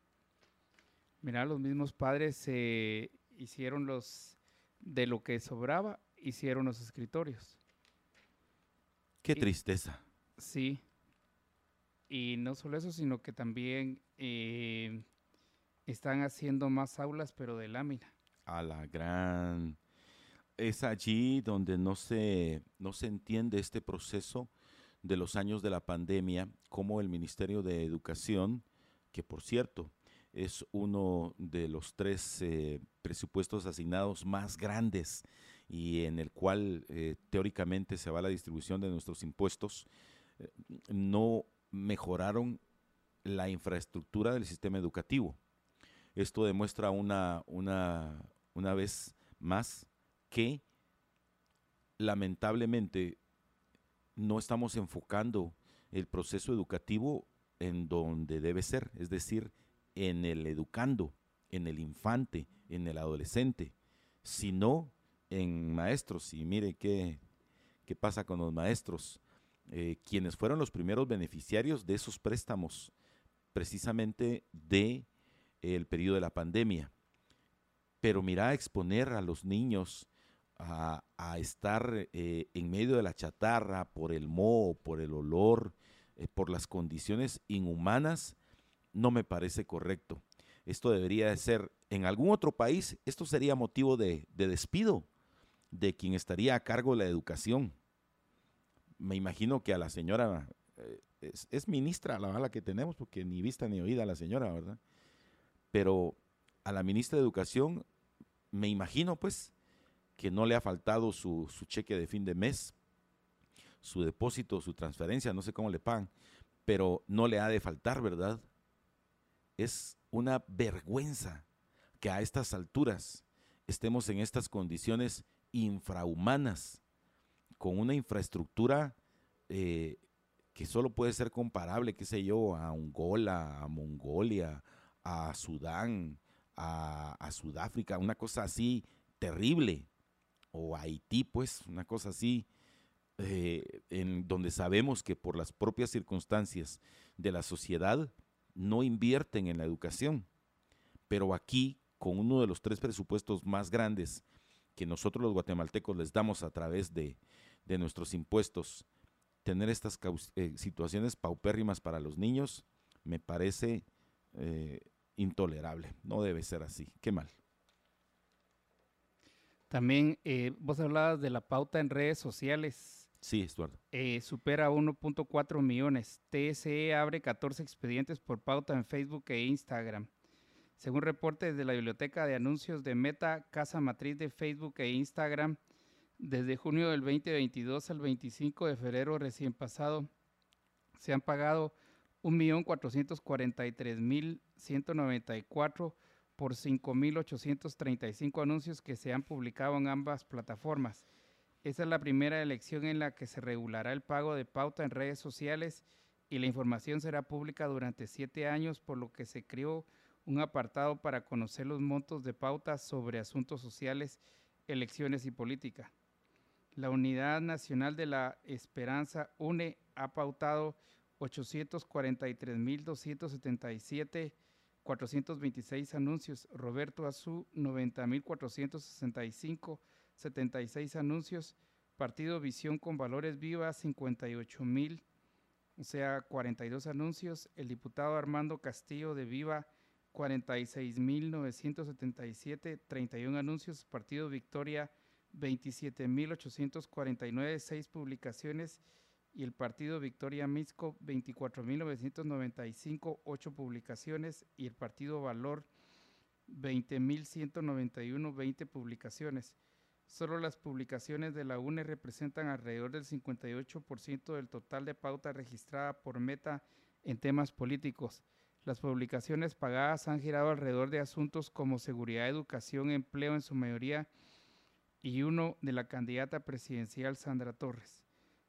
Speaker 2: Mira, los mismos padres se hicieron los, de lo que sobraba, hicieron los escritorios.
Speaker 1: Qué tristeza.
Speaker 2: Sí. Y no solo eso, sino que también eh, están haciendo más aulas, pero de lámina.
Speaker 1: A la gran. Es allí donde no se, no se entiende este proceso de los años de la pandemia, como el Ministerio de Educación, que por cierto, es uno de los tres eh, presupuestos asignados más grandes y en el cual eh, teóricamente se va la distribución de nuestros impuestos, eh, no mejoraron la infraestructura del sistema educativo. Esto demuestra una, una, una vez más que lamentablemente no estamos enfocando el proceso educativo en donde debe ser, es decir, en el educando, en el infante, en el adolescente, sino en maestros. Y mire qué, qué pasa con los maestros, eh, quienes fueron los primeros beneficiarios de esos préstamos, precisamente de el periodo de la pandemia. Pero mira, exponer a los niños a, estar eh, en medio de la chatarra por el moho, por el olor, eh, por las condiciones inhumanas, no me parece correcto. Esto debería de ser, en algún otro país, esto sería motivo de, despido de quien estaría a cargo de la educación. Me imagino que a la señora, eh, es, ministra la bala que tenemos, porque ni vista ni oída la señora, ¿verdad? Pero a la ministra de Educación, me imagino pues que no le ha faltado su, su cheque de fin de mes su depósito, su transferencia, no sé cómo le pagan, pero no le ha de faltar, ¿verdad? Es una vergüenza que a estas alturas estemos en estas condiciones infrahumanas, con una infraestructura eh, que solo puede ser comparable, qué sé yo, a Angola, a Mongolia, a Sudán, a, Sudáfrica, una cosa así terrible, o Haití, pues, una cosa así eh, en donde sabemos que por las propias circunstancias de la sociedad no invierten en la educación. Pero aquí, con uno de los tres presupuestos más grandes que nosotros los guatemaltecos les damos a través de, nuestros impuestos, tener estas eh, situaciones paupérrimas para los niños me parece eh, intolerable. No debe ser así. Qué mal.
Speaker 2: También vos hablabas de la pauta en redes sociales.
Speaker 1: Sí, Estuardo.
Speaker 2: Eh, supera 1.4 millones. TSE abre 14 expedientes por pauta en Facebook e Instagram. Según reportes de la Biblioteca de Anuncios de Meta, casa matriz de Facebook e Instagram, desde junio del 2022 al 25 de febrero recién pasado, se han pagado 1.443.194 por 5.835 anuncios que se han publicado en ambas plataformas. Esta es la primera elección en la que se regulará el pago de pauta en redes sociales y la información será pública durante siete años, por lo que se creó un apartado para conocer los montos de pauta sobre asuntos sociales, elecciones y política. La Unidad Nacional de la Esperanza, UNE, ha pautado 843.277 426 anuncios. Roberto Azú, 90.465 76 anuncios. Partido Visión con Valores Viva, 58 mil, o sea, 42 anuncios. El diputado Armando Castillo de Viva, 46 mil 977, 31 anuncios. Partido Victoria, 27 mil 849, 6 publicaciones. Y el Partido Victoria Misco, 24 mil 995, 8 publicaciones. Y el Partido Valor, 20 mil 191, 20 publicaciones. Solo las publicaciones de la UNE representan alrededor del 58% del total de pauta registrada por Meta en temas políticos. Las publicaciones pagadas han girado alrededor de asuntos como seguridad, educación, empleo en su mayoría y uno de la candidata presidencial Sandra Torres.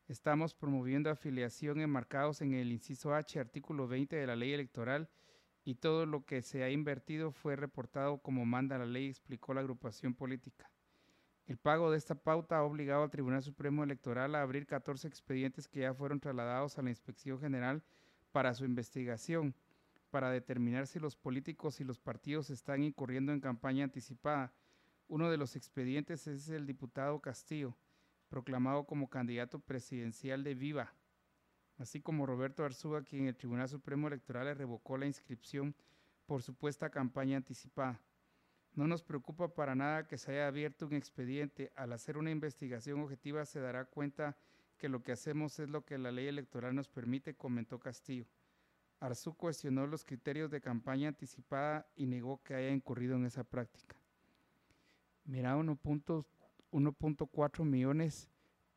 Speaker 2: Estamos promoviendo afiliación enmarcados en el inciso H, artículo 20 de la ley electoral, y todo lo que se ha invertido fue reportado como manda la ley, explicó la agrupación política. El pago de esta pauta ha obligado al Tribunal Supremo Electoral a abrir 14 expedientes que ya fueron trasladados a la Inspección General para su investigación, para determinar si los políticos y los partidos están incurriendo en campaña anticipada. Uno de los expedientes es el diputado Castillo, proclamado como candidato presidencial de Viva, así como Roberto Arzúa, quien el Tribunal Supremo Electoral le revocó la inscripción por supuesta campaña anticipada. No nos preocupa para nada que se haya abierto un expediente. Al hacer una investigación objetiva se dará cuenta que lo que hacemos es lo que la ley electoral nos permite, comentó Castillo. Arzú cuestionó los criterios de campaña anticipada y negó que haya incurrido en esa práctica. Mira, 1.4 millones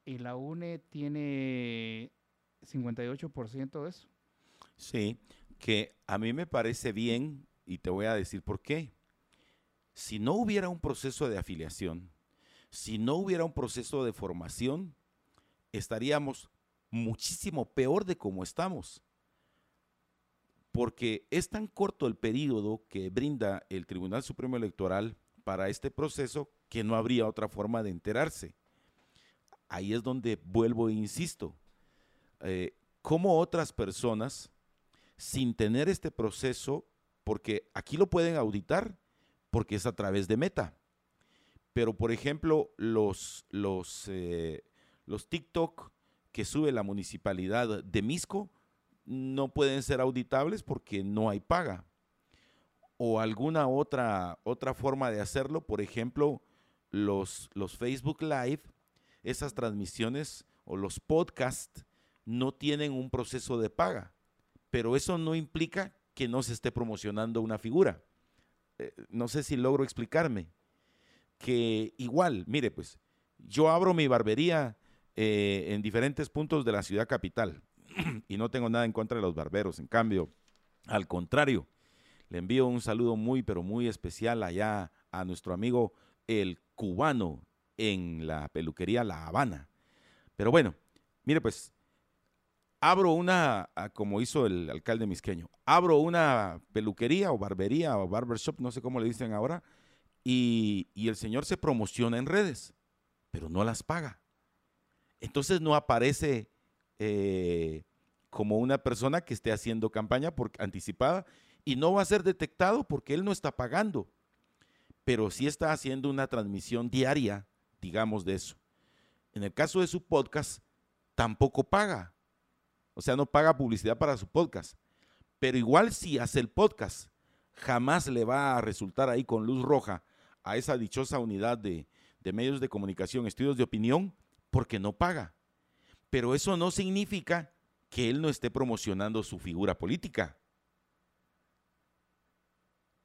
Speaker 2: y la UNE tiene 58% de eso.
Speaker 1: Sí, que a mí me parece bien y te voy a decir por qué. Si no hubiera un proceso de afiliación, si no hubiera un proceso de formación, estaríamos muchísimo peor de como estamos. Porque es tan corto el periodo que brinda el Tribunal Supremo Electoral para este proceso que no habría otra forma de enterarse. Ahí es donde vuelvo e insisto. Eh, ¿Cómo otras personas, sin tener este proceso, porque aquí lo pueden auditar, porque es a través de Meta, pero por ejemplo, los, los, eh, los TikTok que sube la municipalidad de Misco no pueden ser auditables porque no hay paga. O alguna otra, otra forma de hacerlo, por ejemplo, los, los Facebook Live, esas transmisiones o los podcasts no tienen un proceso de paga, pero eso no implica que no se esté promocionando una figura. Eh, no sé si logro explicarme. Que igual, mire, pues yo abro mi barbería eh, en diferentes puntos de la ciudad capital y no tengo nada en contra de los barberos. En cambio, al contrario, le envío un saludo muy, pero muy especial allá a nuestro amigo el cubano en la peluquería La Habana. Pero bueno, mire pues, abro una, ah, como hizo el alcalde misqueño, abro una peluquería o barbería o barbershop, no sé cómo le dicen ahora, y, el señor se promociona en redes, pero no las paga. Entonces no aparece eh, como una persona que esté haciendo campaña por, anticipada y no va a ser detectado porque él no está pagando, pero sí está haciendo una transmisión diaria, digamos, de eso. En el caso de su podcast, tampoco paga o sea, no paga publicidad para su podcast. Pero igual si hace el podcast, jamás le va a resultar ahí con luz roja a esa dichosa unidad de, medios de comunicación, estudios de opinión, porque no paga. Pero eso no significa que él no esté promocionando su figura política.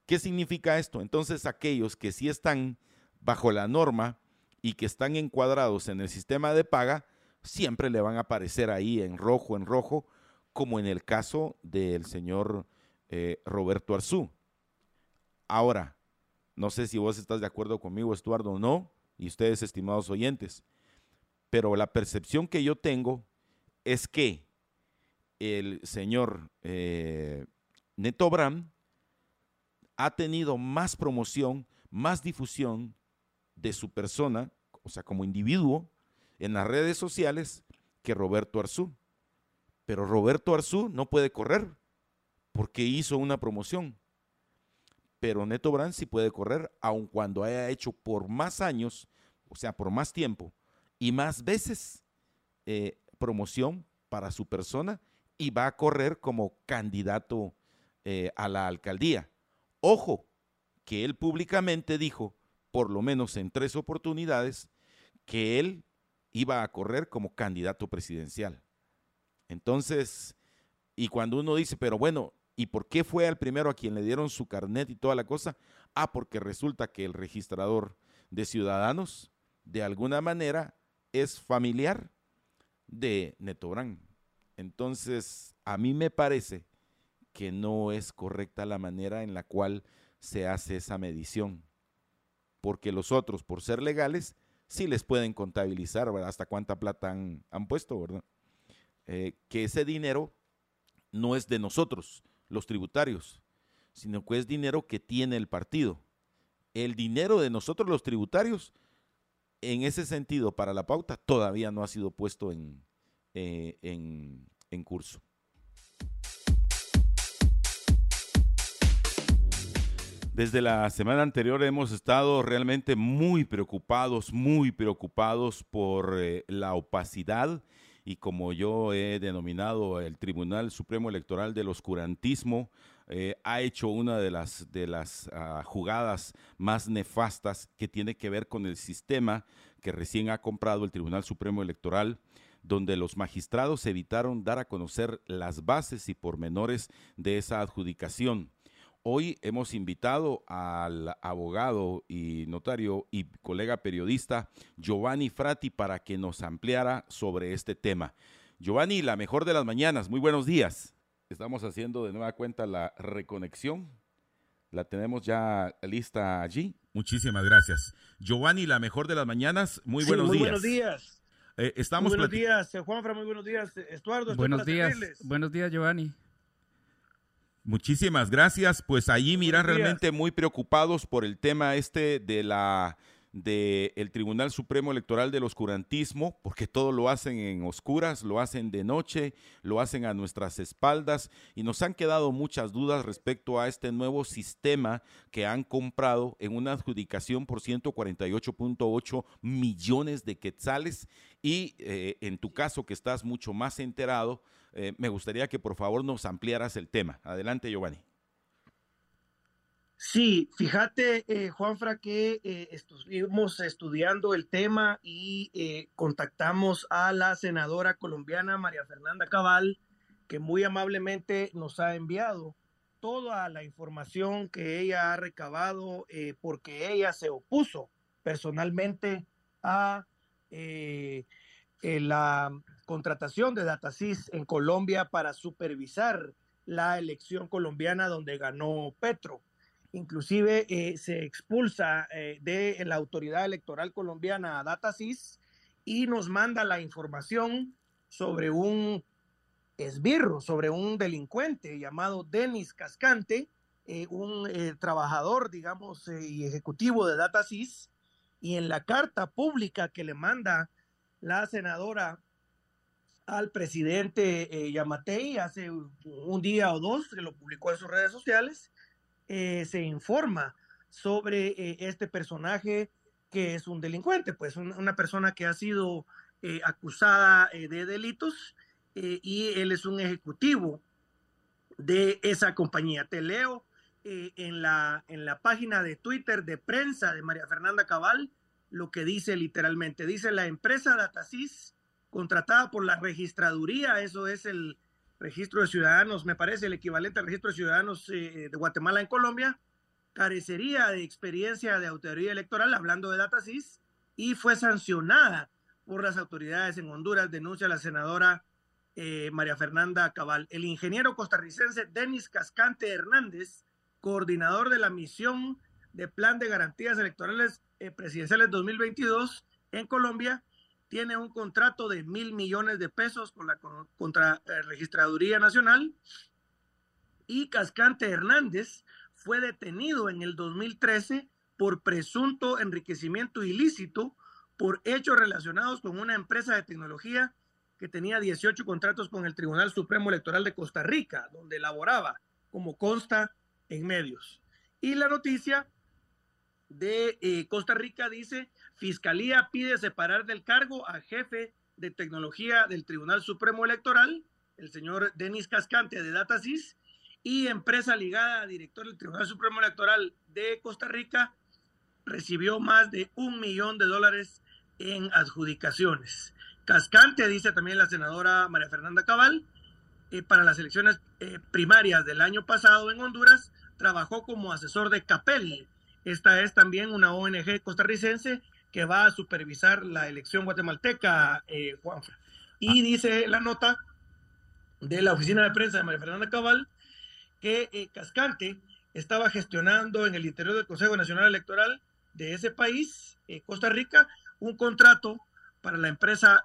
Speaker 1: ¿Qué significa esto? Entonces aquellos que sí están bajo la norma y que están encuadrados en el sistema de paga, siempre le van a aparecer ahí en rojo, en rojo, como en el caso del señor eh, Roberto Arzú. Ahora, no sé si vos estás de acuerdo conmigo, Estuardo, o no, y ustedes, estimados oyentes, pero la percepción que yo tengo es que el señor eh, Neto Bram ha tenido más promoción, más difusión de su persona, o sea, como individuo, en las redes sociales que Roberto Arzú. Pero Roberto Arzú no puede correr porque hizo una promoción. Pero Neto Brand sí puede correr, aun cuando haya hecho por más años, o sea, por más tiempo y más veces eh, promoción para su persona y va a correr como candidato eh, a la alcaldía. Ojo, que él públicamente dijo, por lo menos en tres oportunidades, que él iba a correr como candidato presidencial. Entonces, y cuando uno dice, pero bueno, ¿y por qué fue al primero a quien le dieron su carnet y toda la cosa? Ah, porque resulta que el registrador de ciudadanos, de alguna manera, es familiar de Neto Brand. Entonces, a mí me parece que no es correcta la manera en la cual se hace esa medición, porque los otros, por ser legales, sí les pueden contabilizar. Hasta cuánta plata han, puesto, ¿verdad? Eh, que ese dinero no es de nosotros, los tributarios, sino que es dinero que tiene el partido. El dinero de nosotros, los tributarios, en ese sentido, para la pauta, todavía no ha sido puesto en, eh, en curso. Desde la semana anterior hemos estado realmente muy preocupados, muy preocupados por eh, la opacidad y como yo he denominado el Tribunal Supremo Electoral del Oscurantismo, eh, ha hecho una de las, de las ah, jugadas más nefastas que tiene que ver con el sistema que recién ha comprado el Tribunal Supremo Electoral donde los magistrados evitaron dar a conocer las bases y pormenores de esa adjudicación. Hoy hemos invitado al abogado y notario y colega periodista Giovanni Frati para que nos ampliara sobre este tema. Giovanni, la mejor de las mañanas, muy buenos días. Estamos haciendo de nueva cuenta la reconexión. La tenemos ya lista allí. Muchísimas gracias. Giovanni, la mejor de las mañanas, muy buenos
Speaker 3: muy
Speaker 1: días.
Speaker 3: Buenos días.
Speaker 1: Eh, estamos
Speaker 3: muy buenos días, Juanfra, muy buenos días, Estuardo.
Speaker 2: Buenos días, buenos días, Giovanni.
Speaker 1: Muchísimas gracias. Pues allí, mira, realmente muy preocupados por el tema este de la del Tribunal Supremo Electoral del Oscurantismo, porque todo lo hacen en oscuras, lo hacen de noche, lo hacen a nuestras espaldas y nos han quedado muchas dudas respecto a este nuevo sistema que han comprado en una adjudicación por 148.8 millones de quetzales y eh, en tu caso que estás mucho más enterado, eh, me gustaría que por favor nos ampliaras el tema. Adelante, Giovanni.
Speaker 3: Sí, fíjate, eh, Juanfra, que estuvimos estudiando el tema y contactamos a la senadora colombiana María Fernanda Cabal, que muy amablemente nos ha enviado toda la información que ella ha recabado, porque ella se opuso personalmente a la contratación de Datasys en Colombia para supervisar la elección colombiana donde ganó Petro. Inclusive eh, se expulsa eh, de la autoridad electoral colombiana a Datasys y nos manda la información sobre un esbirro, sobre un delincuente llamado Denis Cascante, eh, un trabajador, digamos, y ejecutivo de Datasys, y en la carta pública que le manda la senadora al presidente Yamatei hace un día o dos, que lo publicó en sus redes sociales, eh, se informa sobre eh, este personaje que es un delincuente, pues una persona que ha sido eh, acusada de delitos y él es un ejecutivo de esa compañía. Te leo en, la, en la página de Twitter de prensa de María Fernanda Cabal lo que dice literalmente. Dice la empresa Datasys, contratada por la registraduría, eso es el, registro de ciudadanos, me parece el equivalente al registro de ciudadanos eh, de Guatemala en Colombia, carecería de experiencia de autoridad electoral, hablando de Datasys, y fue sancionada por las autoridades en Honduras, denuncia la senadora eh, María Fernanda Cabal. El ingeniero costarricense Denis Cascante Hernández, coordinador de la misión de Plan de Garantías Electorales eh, Presidenciales 2022 en Colombia, tiene un contrato de mil millones de pesos con la contra eh, Registraduría Nacional. Y Cascante Hernández fue detenido en el 2013 por presunto enriquecimiento ilícito por hechos relacionados con una empresa de tecnología que tenía 18 contratos con el Tribunal Supremo Electoral de Costa Rica, donde laboraba, como consta en medios. Y la noticia de eh, Costa Rica dice Fiscalía pide separar del cargo a jefe de tecnología del Tribunal Supremo Electoral, el señor Denis Cascante de Datasys, y empresa ligada a director del Tribunal Supremo Electoral de Costa Rica recibió más de un millón de dólares en adjudicaciones. Cascante, dice también la senadora María Fernanda Cabal, eh, para las elecciones eh, primarias del año pasado en Honduras, trabajó como asesor de CAPEL. Esta es también una ONG costarricense que va a supervisar la elección guatemalteca, eh, Juanfra. Y ah. dice la nota de la oficina de prensa de María Fernanda Cabal que eh, Cascante estaba gestionando en el interior del Consejo Nacional Electoral de ese país, eh, Costa Rica, un contrato para la empresa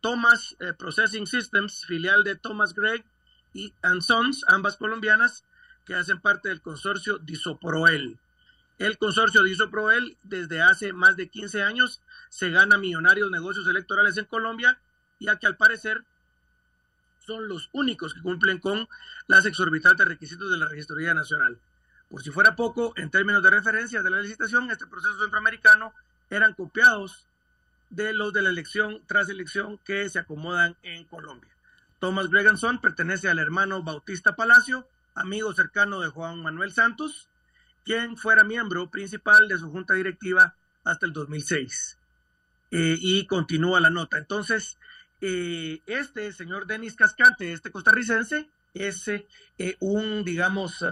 Speaker 3: Thomas Processing Systems, filial de Thomas Gregg y Sons, ambas colombianas, que hacen parte del consorcio Disoproel. El consorcio de Isoproel desde hace más de 15 años se gana millonarios negocios electorales en Colombia, ya que al parecer son los únicos que cumplen con las exorbitantes requisitos de la Registraduría Nacional. Por si fuera poco, en términos de referencia de la licitación, este proceso centroamericano eran copiados de los de la elección tras elección que se acomodan en Colombia. Thomas Greganson pertenece al hermano Bautista Palacio, amigo cercano de Juan Manuel Santos, quien fuera miembro principal de su junta directiva hasta el 2006. Eh, y continúa la nota. Entonces, eh, este señor Denis Cascante, este costarricense, es eh, un, digamos,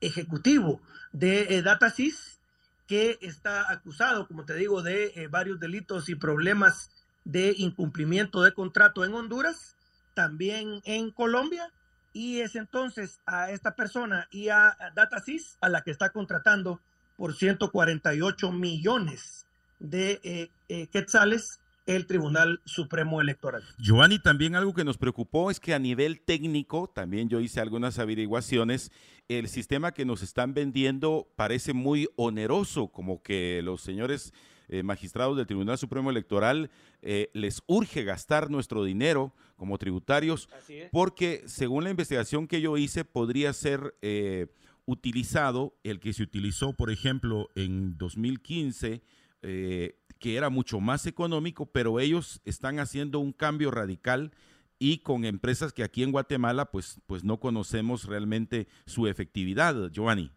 Speaker 3: ejecutivo de Datasys que está acusado, como te digo, de varios delitos y problemas de incumplimiento de contrato en Honduras, también en Colombia y es entonces a esta persona y a DataSys a la que está contratando por 148 millones de eh, eh, quetzales el Tribunal Supremo Electoral.
Speaker 1: Giovanni, también algo que nos preocupó es que a nivel técnico, también yo hice algunas averiguaciones, el sistema que nos están vendiendo parece muy oneroso, como que los señores eh, magistrados del Tribunal Supremo Electoral eh, les urge gastar nuestro dinero como tributarios, porque según la investigación que yo hice, podría ser eh, utilizado el que se utilizó, por ejemplo, en 2015 que era mucho más económico, pero ellos están haciendo un cambio radical y con empresas que aquí en Guatemala pues, pues no conocemos realmente su efectividad, Giovanni.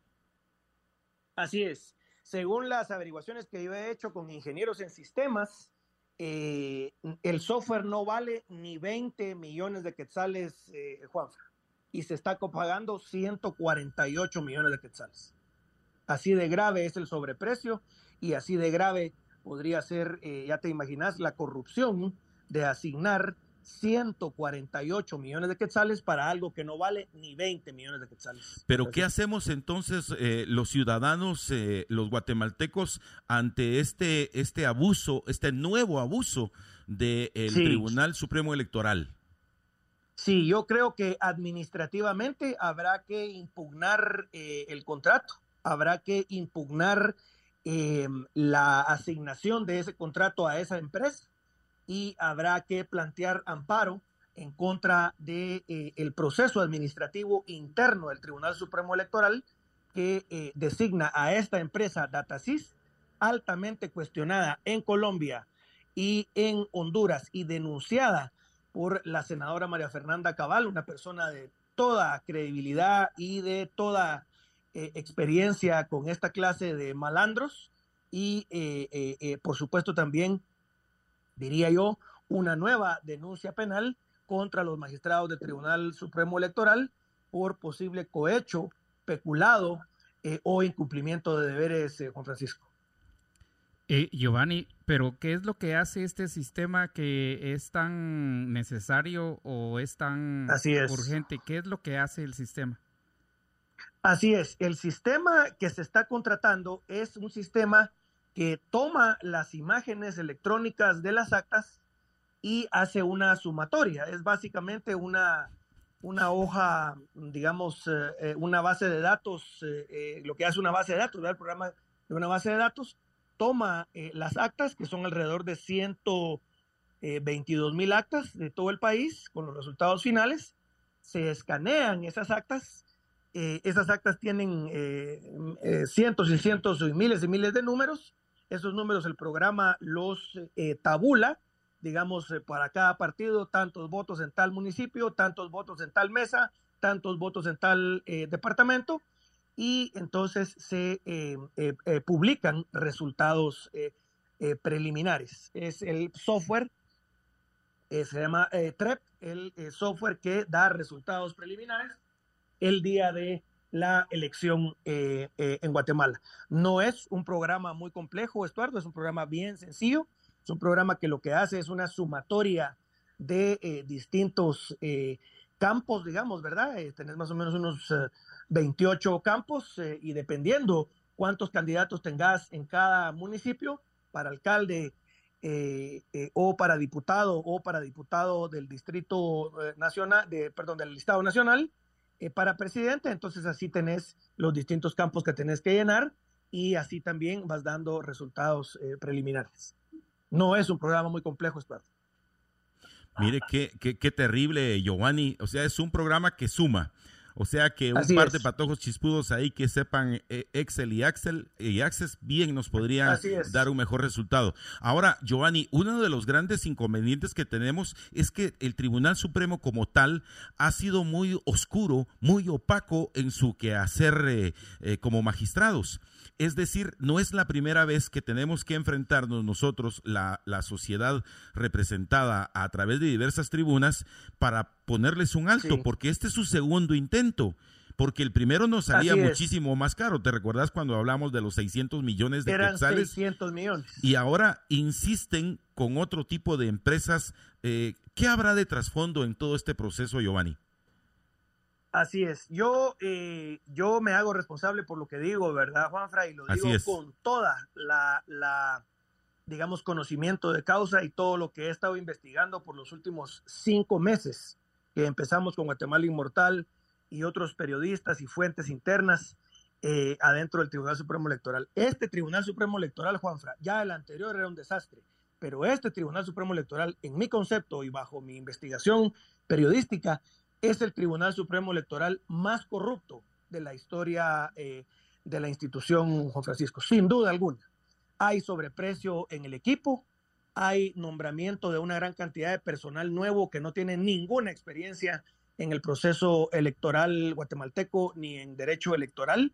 Speaker 3: Así es. Según las averiguaciones que yo he hecho con ingenieros en sistemas, eh, el software no vale ni 20 millones de quetzales, eh, y se está pagando 148 millones de quetzales. Así de grave es el sobreprecio y así de grave podría ser, eh, ya te imaginas, la corrupción de asignar 148 millones de quetzales para algo que no vale ni 20 millones de quetzales.
Speaker 1: Pero ¿qué hacemos entonces eh, los ciudadanos, eh, los guatemaltecos, ante este, este abuso, este nuevo abuso del Tribunal Supremo Electoral?
Speaker 3: Sí, yo creo que administrativamente habrá que impugnar el contrato, habrá que impugnar eh, la asignación de ese contrato a esa empresa y habrá que plantear amparo en contra de eh, el proceso administrativo interno del Tribunal Supremo Electoral que eh, designa a esta empresa Datasys altamente cuestionada en Colombia y en Honduras y denunciada por la senadora María Fernanda Cabal, una persona de toda credibilidad y de toda eh, experiencia con esta clase de malandros y, por supuesto, también, diría yo, una nueva denuncia penal contra los magistrados del Tribunal Supremo Electoral por posible cohecho, peculado o incumplimiento de deberes, Juan Francisco.
Speaker 2: Giovanni, pero ¿qué es lo que hace este sistema que es tan necesario o es tan urgente? ¿Qué es lo que hace el sistema?
Speaker 3: Así es, el sistema que se está contratando es un sistema que toma las imágenes electrónicas de las actas y hace una sumatoria. Es básicamente una, una hoja, digamos, eh, eh, una base de datos, eh, lo que hace una base de datos, el programa de una base de datos, toma las actas, que son alrededor de 122 mil actas de todo el país, con los resultados finales, se escanean esas actas esas actas tienen cientos y cientos y miles y miles de números. Esos números el programa los tabula, digamos, para cada partido, tantos votos en tal municipio, tantos votos en tal mesa, tantos votos en tal departamento, y entonces se publican resultados preliminares. Es el software, se llama TREP, el software que da resultados preliminares el día de la elección eh, eh, en Guatemala. No es un programa muy complejo, Estuardo, es un programa bien sencillo, es un programa que lo que hace es una sumatoria de eh, distintos campos, digamos, ¿verdad? tenés más o menos unos 28 campos y dependiendo cuántos candidatos tengas en cada municipio para alcalde o para diputado o para diputado del distrito nacional, de, perdón, del Estado Nacional, eh, para presidente, entonces así tenés los distintos campos que tenés que llenar y así también vas dando resultados eh, preliminares. No es un programa muy complejo, Eduardo.
Speaker 1: Mire, qué, qué terrible, Giovanni. O sea, es un programa que suma. O sea que un par de patojos chispudos ahí que sepan eh, Excel y Axel y Access bien nos podrían dar un mejor resultado. Ahora, Giovanni, uno de los grandes inconvenientes que tenemos es que el Tribunal Supremo como tal ha sido muy oscuro, muy opaco en su quehacer eh, eh, como magistrados. Es decir, no es la primera vez que tenemos que enfrentarnos nosotros, la, sociedad representada a través de diversas tribunas, para ponerles un alto, porque este es su segundo intento porque el primero nos salía muchísimo más caro. ¿Te recuerdas cuando hablamos de los 600 millones de
Speaker 3: Eran 600 millones.
Speaker 1: Y ahora insisten con otro tipo de empresas. Eh, ¿Qué habrá de trasfondo en todo este proceso, Giovanni?
Speaker 3: Así es. Yo, eh, yo me hago responsable por lo que digo, ¿verdad, Juanfra? Y lo digo con toda la, la, digamos, conocimiento de causa y todo lo que he estado investigando por los últimos cinco meses, que empezamos con Guatemala Inmortal y otros periodistas y fuentes internas eh, adentro del Tribunal Supremo Electoral. Este Tribunal Supremo Electoral, Juanfra, ya el anterior era un desastre, pero este Tribunal Supremo Electoral, en mi concepto y bajo mi investigación periodística, es el Tribunal Supremo Electoral más corrupto de la historia eh, de la institución, Juan Francisco, sin duda alguna. Hay sobreprecio en el equipo, hay nombramiento de una gran cantidad de personal nuevo que no tiene ninguna experiencia en el proceso electoral guatemalteco ni en derecho electoral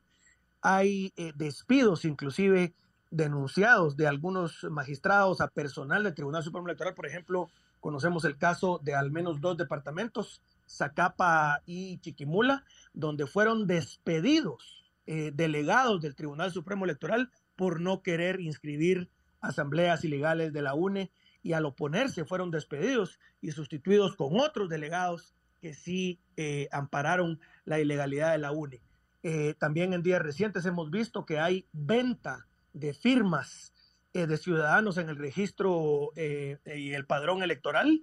Speaker 3: hay eh, despidos inclusive denunciados de algunos magistrados a personal del Tribunal Supremo Electoral. Por ejemplo, conocemos el caso de al menos dos departamentos, Zacapa y Chiquimula, donde fueron despedidos eh, delegados del Tribunal Supremo Electoral por no querer inscribir asambleas ilegales de la UNE y al oponerse fueron despedidos y sustituidos con otros delegados que sí eh, ampararon la ilegalidad de la UNE. Eh, también en días recientes hemos visto que hay venta de firmas de ciudadanos en el registro y el padrón electoral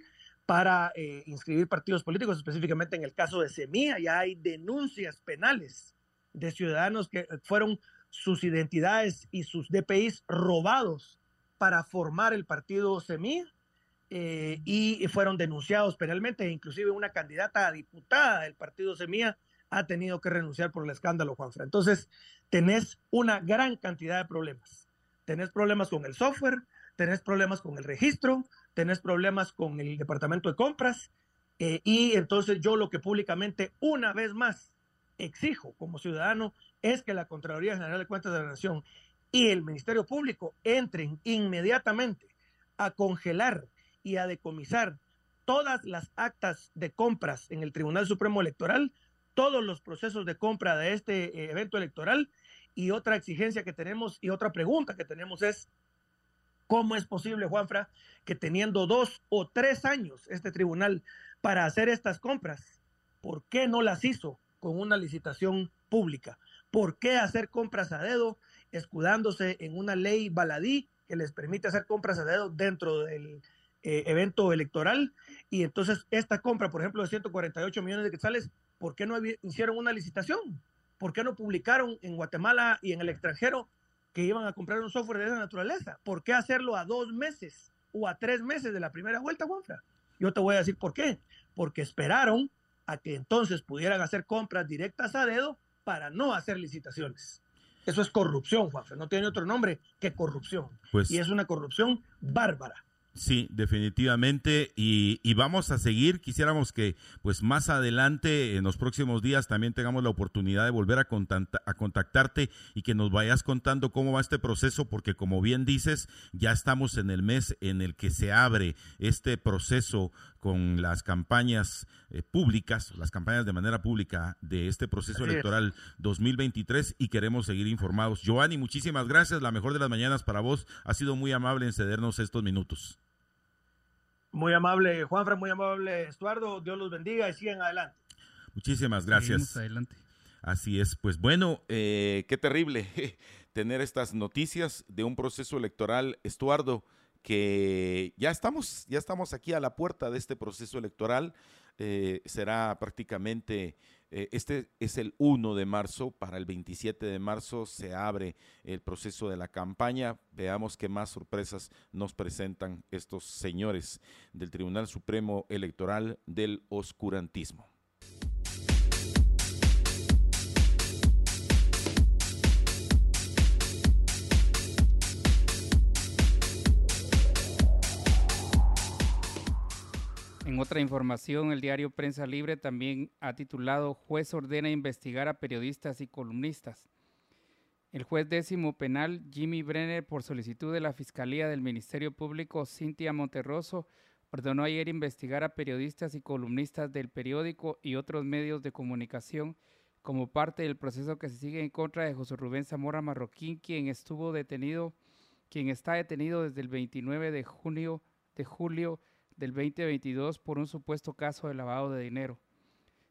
Speaker 3: para inscribir partidos políticos, específicamente en el caso de Semilla, ya hay denuncias penales de ciudadanos que fueron sus identidades y sus DPIs robados para formar el partido Semilla y fueron denunciados penalmente, inclusive una candidata a diputada del partido Semilla ha tenido que renunciar por el escándalo, Juanfra. Entonces, tenés una gran cantidad de problemas. Tenés problemas con el software, tenés problemas con el registro, tenés problemas con el departamento de compras. Eh, y entonces yo lo que públicamente una vez más exijo como ciudadano es que la Contraloría General de Cuentas de la Nación y el Ministerio Público entren inmediatamente a congelar y a decomisar todas las actas de compras en el Tribunal Supremo Electoral todos los procesos de compra de este eh, evento electoral. Y otra exigencia que tenemos y otra pregunta que tenemos es, ¿cómo es posible, Juanfra, que teniendo dos o tres años este tribunal para hacer estas compras, ¿por qué no las hizo con una licitación pública? ¿Por qué hacer compras a dedo escudándose en una ley baladí que les permite hacer compras a dedo dentro del eh, evento electoral? Y entonces esta compra, por ejemplo, de 148 millones de quetzales, ¿por qué no hicieron una licitación? ¿Por qué no publicaron en Guatemala y en el extranjero que iban a comprar un software de esa naturaleza? ¿Por qué hacerlo a dos meses o a tres meses de la primera vuelta, Juanfra? Yo te voy a decir por qué. Porque esperaron a que entonces pudieran hacer compras directas a dedo para no hacer licitaciones. Eso es corrupción, Juanfra. No tiene otro nombre que corrupción. Pues y es una corrupción bárbara.
Speaker 1: Sí, definitivamente. Y, vamos a seguir. Quisiéramos que, pues más adelante, en los próximos días, también tengamos la oportunidad de volver a, a contactarte y que nos vayas contando cómo va este proceso, porque como bien dices, ya estamos en el mes en el que se abre este proceso con las campañas eh, públicas, las campañas de manera pública de este proceso electoral 2023 y queremos seguir informados. Giovanni, muchísimas gracias. La mejor de las mañanas para vos. Ha sido muy amable en cedernos estos minutos.
Speaker 3: Muy amable, Juanfra, muy amable, Estuardo. Dios los bendiga y sigan adelante.
Speaker 1: Muchísimas gracias. adelante. Así es, pues bueno, eh, qué terrible tener estas noticias de un proceso electoral, Estuardo que ya estamos, ya estamos aquí a la puerta de este proceso electoral. Eh, será prácticamente, eh, este es el 1 de marzo, para el 27 de marzo se abre el proceso de la campaña. Veamos qué más sorpresas nos presentan estos señores del Tribunal Supremo Electoral del Oscurantismo.
Speaker 2: Otra información, el diario Prensa Libre también ha titulado Juez ordena investigar a periodistas y columnistas. El juez décimo penal, Jimmy Brenner, por solicitud de la Fiscalía del Ministerio Público, Cintia Monterroso, ordenó ayer investigar a periodistas y columnistas del periódico y otros medios de comunicación como parte del proceso que se sigue en contra de José Rubén Zamora Marroquín, quien estuvo detenido, quien está detenido desde el 29 de junio de julio del 2022 por un supuesto caso de lavado de dinero.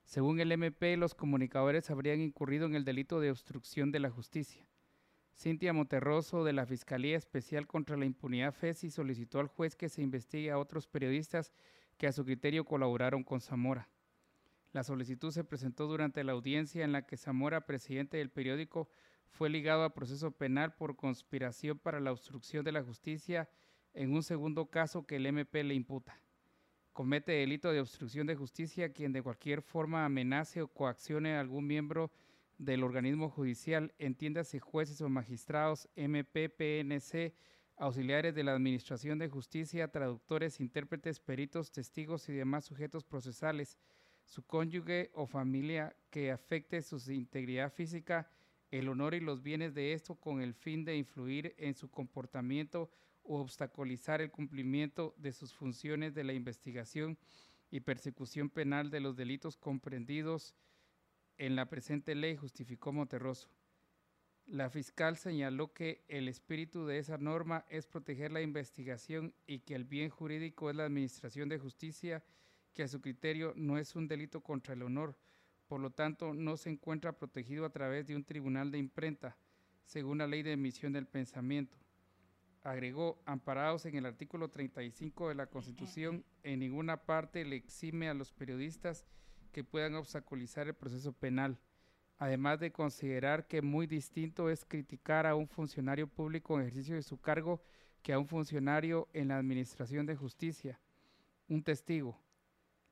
Speaker 2: Según el MP, los comunicadores habrían incurrido en el delito de obstrucción de la justicia. Cintia Monterroso de la Fiscalía Especial contra la Impunidad FESI solicitó al juez que se investigue a otros periodistas que a su criterio colaboraron con Zamora. La solicitud se presentó durante la audiencia en la que Zamora, presidente del periódico, fue ligado a proceso penal por conspiración para la obstrucción de la justicia en un segundo caso que el MP le imputa. Comete delito de obstrucción de justicia quien de cualquier forma amenace o coaccione a algún miembro del organismo judicial, entiéndase jueces o magistrados, MP, PNC, auxiliares de la Administración de Justicia, traductores, intérpretes, peritos, testigos y demás sujetos procesales, su cónyuge o familia que afecte su integridad física, el honor y los bienes de esto con el fin de influir en su comportamiento o obstaculizar el cumplimiento de sus funciones de la investigación y persecución penal de los delitos comprendidos en la presente ley, justificó Monterroso. La fiscal señaló que el espíritu de esa norma es proteger la investigación y que el bien jurídico es la administración de justicia, que a su criterio no es un delito contra el honor, por lo tanto no se encuentra protegido a través de un tribunal de imprenta, según la ley de emisión del pensamiento. Agregó, amparados en el artículo 35 de la Constitución, en ninguna parte le exime a los periodistas que puedan obstaculizar el proceso penal además de considerar que muy distinto es criticar a un funcionario público en ejercicio de su cargo que a un funcionario en la Administración de Justicia. Un testigo.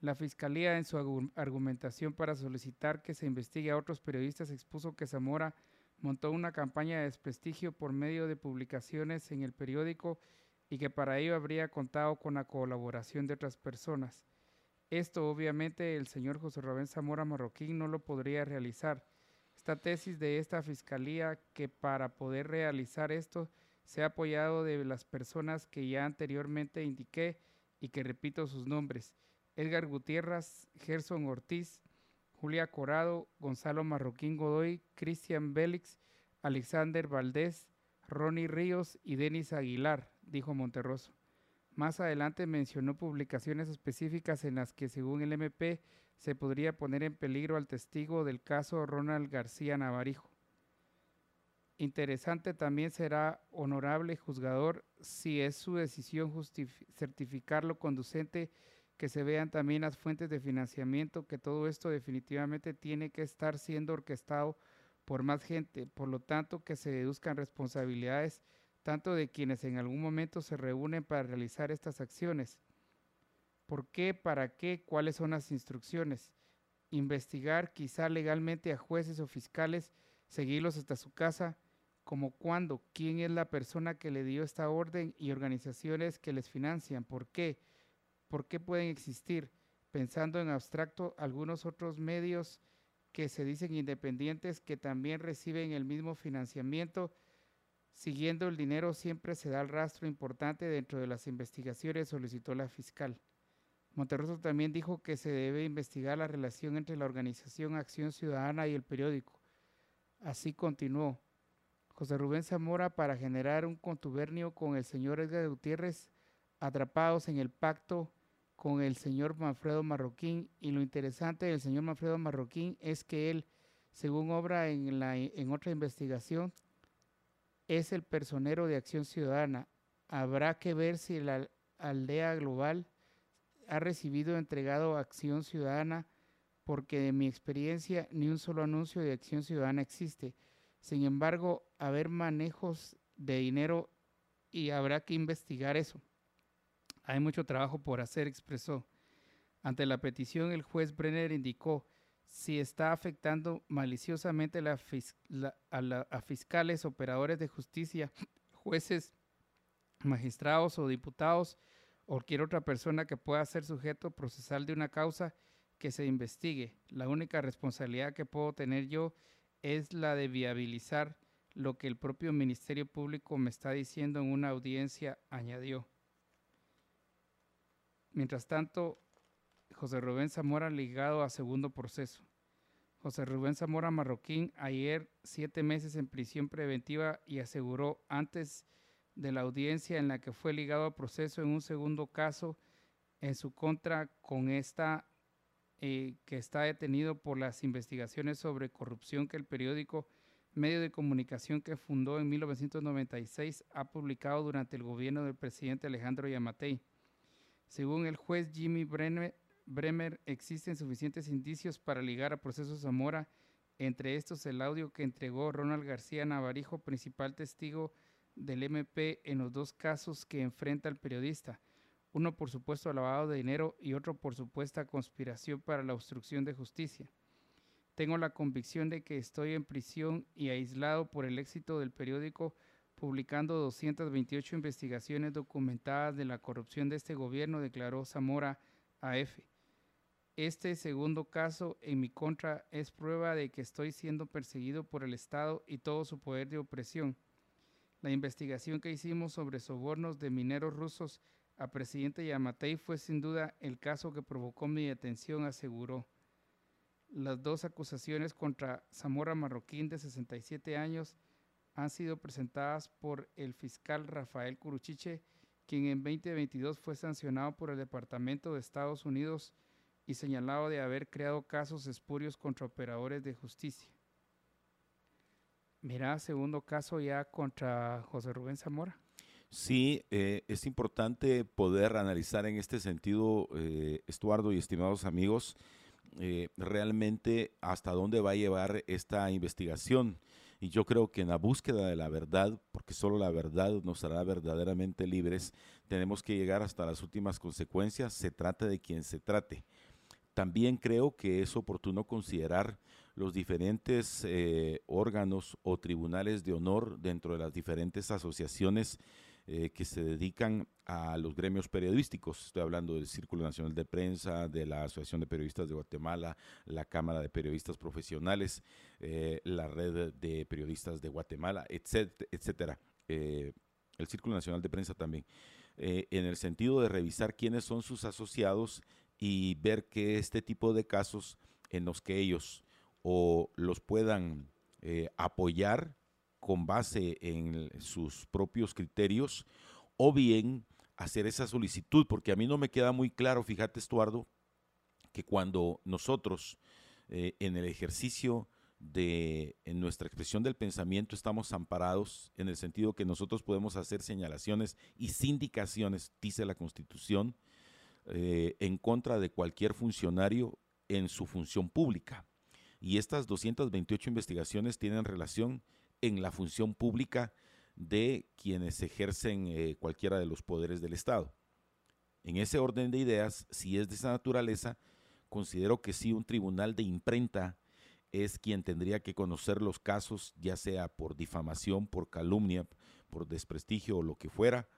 Speaker 2: La Fiscalía en su argumentación para solicitar que se investigue a otros periodistas expuso que Zamora montó una campaña de desprestigio por medio de publicaciones en el periódico y que para ello habría contado con la colaboración de otras personas. Esto obviamente el señor José Rubén Zamora Marroquín no lo podría realizar, esta tesis de esta fiscalía que para poder realizar esto se ha apoyado de las personas que ya anteriormente indiqué y que repito sus nombres. Edgar Gutiérrez, Gerson Ortiz, Julia Corado, Gonzalo Marroquín Godoy, Cristian Bélix, Alexander Valdés, Ronnie Ríos y Denis Aguilar, dijo Monterroso. Más adelante mencionó publicaciones específicas en las que, según el MP, se podría poner en peligro al testigo del caso Ronald García Navarijo. Interesante también será, honorable juzgador, si es su decisión certificarlo conducente, que se vean también las fuentes de financiamiento, que todo esto definitivamente tiene que estar siendo orquestado por más gente, por lo tanto que se deduzcan responsabilidades tanto de quienes en algún momento se reúnen para realizar estas acciones, ¿Por qué? ¿Para qué? ¿Cuáles son las instrucciones? Investigar quizá legalmente a jueces o fiscales, seguirlos hasta su casa, como cuándo, quién es la persona que le dio esta orden y organizaciones que les financian, por qué, por qué pueden existir, pensando en abstracto algunos otros medios que se dicen independientes que también reciben el mismo financiamiento, siguiendo el dinero siempre se da el rastro importante dentro de las investigaciones, solicitó la fiscal. Monterroso también dijo que se debe investigar la relación entre la organización Acción Ciudadana y el periódico. Así continuó. José Rubén Zamora para generar un contubernio con el señor Edgar Gutiérrez, atrapados en el pacto con el señor Manfredo Marroquín. Y lo interesante del señor Manfredo Marroquín es que él, según obra en, la, en otra investigación, es el personero de Acción Ciudadana. Habrá que ver si la aldea global ha recibido entregado Acción Ciudadana porque de mi experiencia ni un solo anuncio de Acción Ciudadana existe. Sin embargo, haber manejos de dinero y habrá que investigar eso. Hay mucho trabajo por hacer, expresó. Ante la petición, el juez Brenner indicó si está afectando maliciosamente a fiscales, operadores de justicia, jueces, magistrados o diputados, o cualquier otra persona que pueda ser sujeto procesal de una causa que se investigue. La única responsabilidad que puedo tener yo es la de viabilizar lo que el propio Ministerio Público me está diciendo en una audiencia, añadió. Mientras tanto, José Rubén Zamora ligado a segundo proceso. José Rubén Zamora Marroquín ayer siete meses en prisión preventiva y aseguró antes de la audiencia en la que fue ligado a proceso en un segundo caso en su contra con esta eh, que está detenido por las investigaciones sobre corrupción que el periódico medio de comunicación que fundó en 1996 ha publicado durante el gobierno del presidente Alejandro Yamatei. Según el juez Jimmy Bremer, existen suficientes indicios para ligar a procesos Zamora, entre estos el audio que entregó Ronald García Navarijo, principal testigo del MP en los dos casos que enfrenta el periodista, uno por supuesto lavado de dinero y otro por supuesta conspiración para la obstrucción de justicia. Tengo la convicción de que estoy en prisión y aislado por el éxito del periódico publicando 228 investigaciones documentadas de la corrupción de este gobierno, declaró Zamora AF. Este segundo caso en mi contra es prueba de que estoy siendo perseguido por el Estado y todo su poder de opresión. La investigación que hicimos sobre sobornos de mineros rusos a presidente Yamatei fue sin duda el caso que provocó mi detención, aseguró. Las dos acusaciones contra Zamora Marroquín, de 67 años, han sido presentadas por el fiscal Rafael Curuchiche, quien en 2022 fue sancionado por el Departamento de Estados Unidos y señalado de haber creado casos espurios contra operadores de justicia. Mira, segundo caso ya contra José Rubén Zamora.
Speaker 1: Sí, eh, es importante poder analizar en este sentido, eh, Estuardo y estimados amigos, eh, realmente hasta dónde va a llevar esta investigación. Y yo creo que en la búsqueda de la verdad, porque solo la verdad nos hará verdaderamente libres, tenemos que llegar hasta las últimas consecuencias, se trate de quien se trate. También creo que es oportuno considerar los diferentes eh, órganos o tribunales de honor dentro de las diferentes asociaciones eh, que se dedican a los gremios periodísticos. Estoy hablando del Círculo Nacional de Prensa, de la Asociación de Periodistas de Guatemala, la Cámara de Periodistas Profesionales, eh, la Red de Periodistas de Guatemala, etcétera. Eh, el Círculo Nacional de Prensa también. en el sentido de revisar quiénes son sus asociados y ver que este tipo de casos en los que ellos o los puedan apoyar con base en sus propios criterios o bien hacer esa solicitud, porque a mí no me queda muy claro, fíjate Estuardo, que cuando nosotros eh, en el ejercicio de en nuestra expresión del pensamiento estamos amparados en el sentido que nosotros podemos hacer señalaciones y sindicaciones, dice la Constitución, eh, en contra de cualquier funcionario en su función pública. Y estas 228 investigaciones tienen relación en la función pública de quienes ejercen eh, cualquiera de los poderes del Estado. En ese orden de ideas, si es de esa naturaleza, considero que sí un tribunal de imprenta es quien tendría que conocer los casos, ya sea por difamación, por calumnia, por desprestigio o lo que fuera,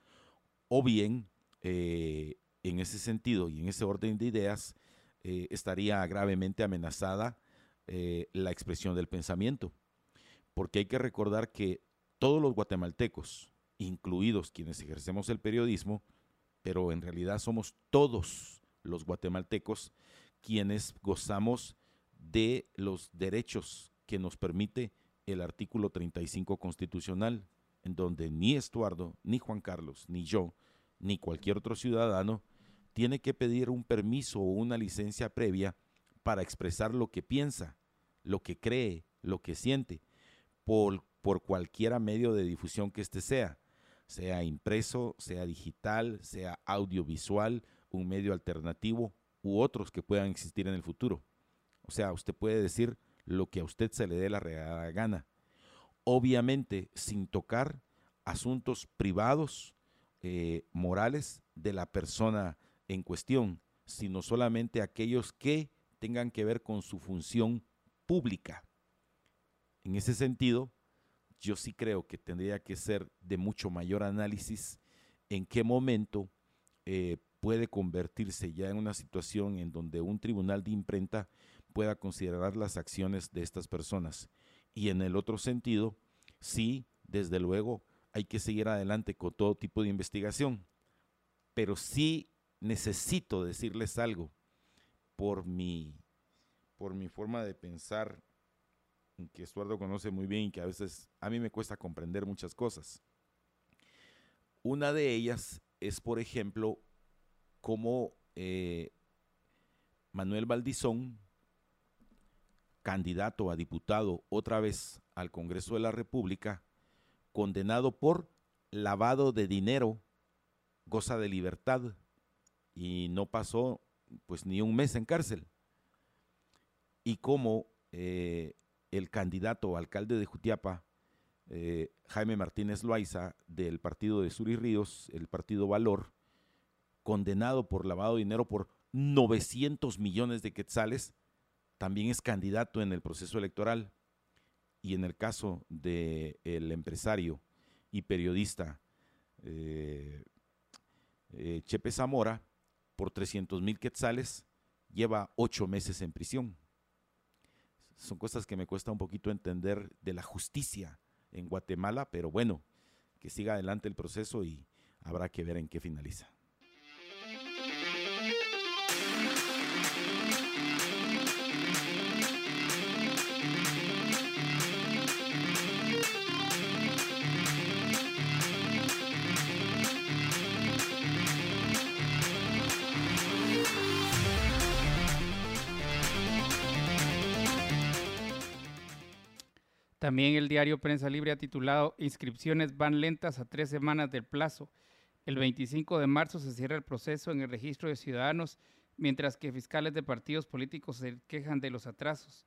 Speaker 1: o bien eh, en ese sentido y en ese orden de ideas eh, estaría gravemente amenazada la expresión del pensamiento porque hay que recordar que todos los guatemaltecos, incluidos quienes ejercemos el periodismo, pero en realidad somos todos los guatemaltecos quienes gozamos de los derechos que nos permite el artículo 35 constitucional, en donde ni Estuardo, ni Juan Carlos, ni yo, ni cualquier otro ciudadano tiene que pedir un permiso o una licencia previa para expresar lo que piensa, lo que cree, lo que siente, por, por cualquier medio de difusión que éste sea, sea impreso, sea digital, sea audiovisual, un medio alternativo u otros que puedan existir en el futuro. O sea, usted puede decir lo que a usted se le dé la gana. Obviamente, sin tocar asuntos privados, eh, morales de la persona en cuestión, sino solamente aquellos que tengan que ver con su función pública. En ese sentido, yo sí creo que tendría que ser de mucho mayor análisis en qué momento eh, puede convertirse ya en una situación en donde un tribunal de imprenta pueda considerar las acciones de estas personas. Y en el otro sentido, sí, desde luego, hay que seguir adelante con todo tipo de investigación. Pero sí necesito decirles algo por mi, por mi forma de pensar que Estuardo conoce muy bien y que a veces a mí me cuesta comprender muchas cosas. Una de ellas es, por ejemplo, cómo eh, Manuel Valdizón, candidato a diputado otra vez al Congreso de la República, condenado por lavado de dinero, goza de libertad y no pasó pues ni un mes en cárcel. Y como eh, el candidato alcalde de Jutiapa, eh, Jaime Martínez Loaiza, del partido de Sur y Ríos, el partido Valor, condenado por lavado de dinero por 900 millones de quetzales, también es candidato en el proceso electoral. Y en el caso del el empresario y periodista eh, eh, Chepe Zamora, por 300 mil quetzales, lleva ocho meses en prisión. Son cosas que me cuesta un poquito entender de la justicia en Guatemala, pero bueno, que siga adelante el proceso y habrá que ver en qué finaliza.
Speaker 2: También el diario Prensa Libre ha titulado Inscripciones van lentas a tres semanas del plazo. El 25 de marzo se cierra el proceso en el registro de ciudadanos, mientras que fiscales de partidos políticos se quejan de los atrasos.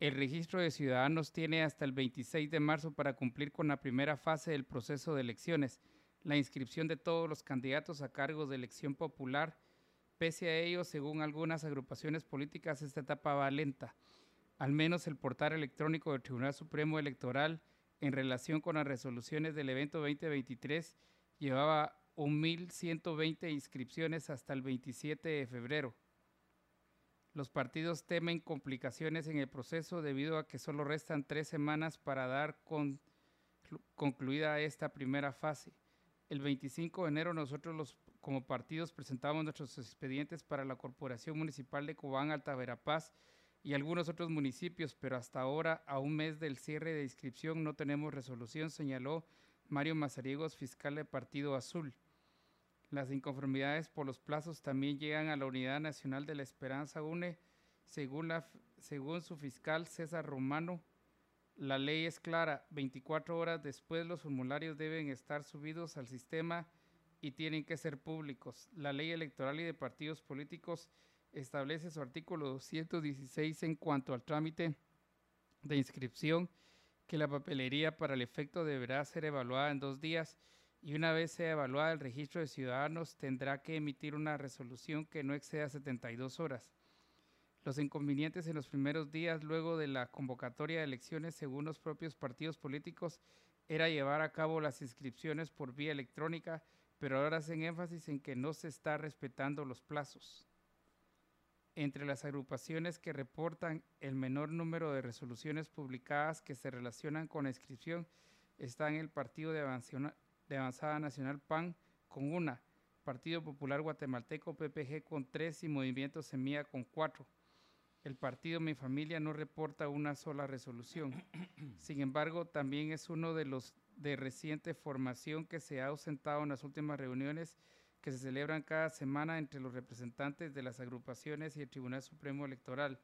Speaker 2: El registro de ciudadanos tiene hasta el 26 de marzo para cumplir con la primera fase del proceso de elecciones, la inscripción de todos los candidatos a cargos de elección popular. Pese a ello, según algunas agrupaciones políticas, esta etapa va lenta al menos el portal electrónico del Tribunal Supremo Electoral en relación con las resoluciones del evento 2023 llevaba 1.120 inscripciones hasta el 27 de febrero. Los partidos temen complicaciones en el proceso debido a que solo restan tres semanas para dar con, concluida esta primera fase. El 25 de enero nosotros los, como partidos presentamos nuestros expedientes para la Corporación Municipal de Cobán Alta Verapaz y algunos otros municipios, pero hasta ahora, a un mes del cierre de inscripción, no tenemos resolución, señaló Mario Mazariegos, fiscal de Partido Azul. Las inconformidades por los plazos también llegan a la Unidad Nacional de la Esperanza UNE. Según, la, según su fiscal César Romano, la ley es clara. 24 horas después los formularios deben estar subidos al sistema y tienen que ser públicos. La ley electoral y de partidos políticos establece su artículo 216 en cuanto al trámite de inscripción que la papelería para el efecto deberá ser evaluada en dos días y una vez sea evaluada el registro de ciudadanos tendrá que emitir una resolución que no exceda 72 horas. Los inconvenientes en los primeros días luego de la convocatoria de elecciones según los propios partidos políticos era llevar a cabo las inscripciones por vía electrónica, pero ahora hacen énfasis en que no se está respetando los plazos. Entre las agrupaciones que reportan el menor número de resoluciones publicadas que se relacionan con la inscripción están el Partido de, Avanzada Nacional PAN con una, Partido Popular Guatemalteco PPG con tres y Movimiento Semilla con cuatro. El partido Mi Familia no reporta una sola resolución. Sin embargo, también es uno de los de reciente formación que se ha ausentado en las últimas reuniones que se celebran cada semana entre los representantes de las agrupaciones y el Tribunal Supremo Electoral.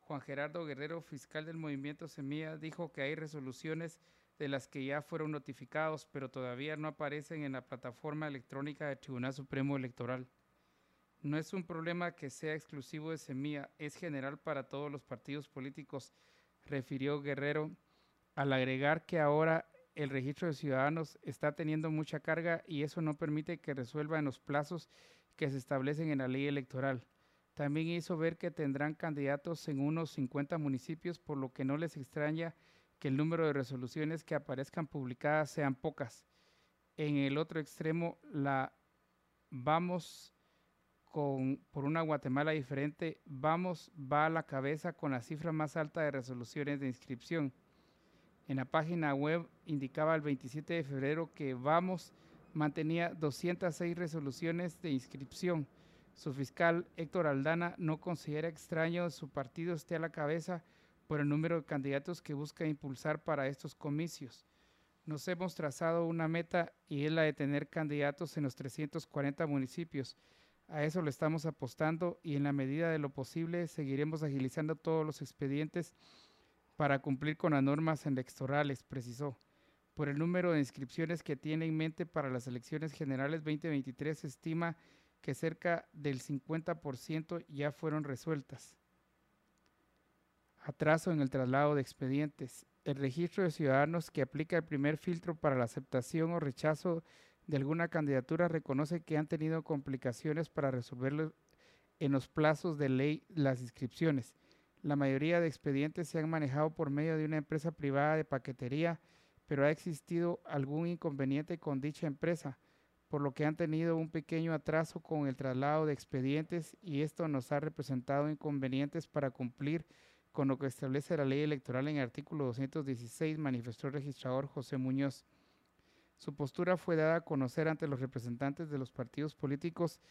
Speaker 2: Juan Gerardo Guerrero, fiscal del movimiento Semilla, dijo que hay resoluciones de las que ya fueron notificados, pero todavía no aparecen en la plataforma electrónica del Tribunal Supremo Electoral. No es un problema que sea exclusivo de Semilla, es general para todos los partidos políticos, refirió Guerrero, al agregar que ahora el registro de ciudadanos está teniendo mucha carga y eso no permite que resuelva en los plazos que se establecen en la ley electoral. También hizo ver que tendrán candidatos en unos 50 municipios, por lo que no les extraña que el número de resoluciones que aparezcan publicadas sean pocas. En el otro extremo, la vamos con, por una Guatemala diferente, vamos va a la cabeza con la cifra más alta de resoluciones de inscripción en la página web indicaba el 27 de febrero que Vamos mantenía 206 resoluciones de inscripción. Su fiscal Héctor Aldana no considera extraño su partido esté a la cabeza por el número de candidatos que busca impulsar para estos comicios. Nos hemos trazado una meta y es la de tener candidatos en los 340 municipios. A eso lo estamos apostando y en la medida de lo posible seguiremos agilizando todos los expedientes para cumplir con las normas electorales, precisó. Por el número de inscripciones que tiene en mente para las elecciones generales 2023, se estima que cerca del 50% ya fueron resueltas. Atraso en el traslado de expedientes. El registro de ciudadanos que aplica el primer filtro para la aceptación o rechazo de alguna candidatura reconoce que han tenido complicaciones para resolver en los plazos de ley las inscripciones. La mayoría de expedientes se han manejado por medio de una empresa privada de paquetería, pero ha existido algún inconveniente con dicha empresa, por lo que han tenido un pequeño atraso con el traslado de expedientes y esto nos ha representado inconvenientes para cumplir con lo que establece la ley electoral en el artículo 216, manifestó el registrador José Muñoz. Su postura fue dada a conocer ante los representantes de los partidos políticos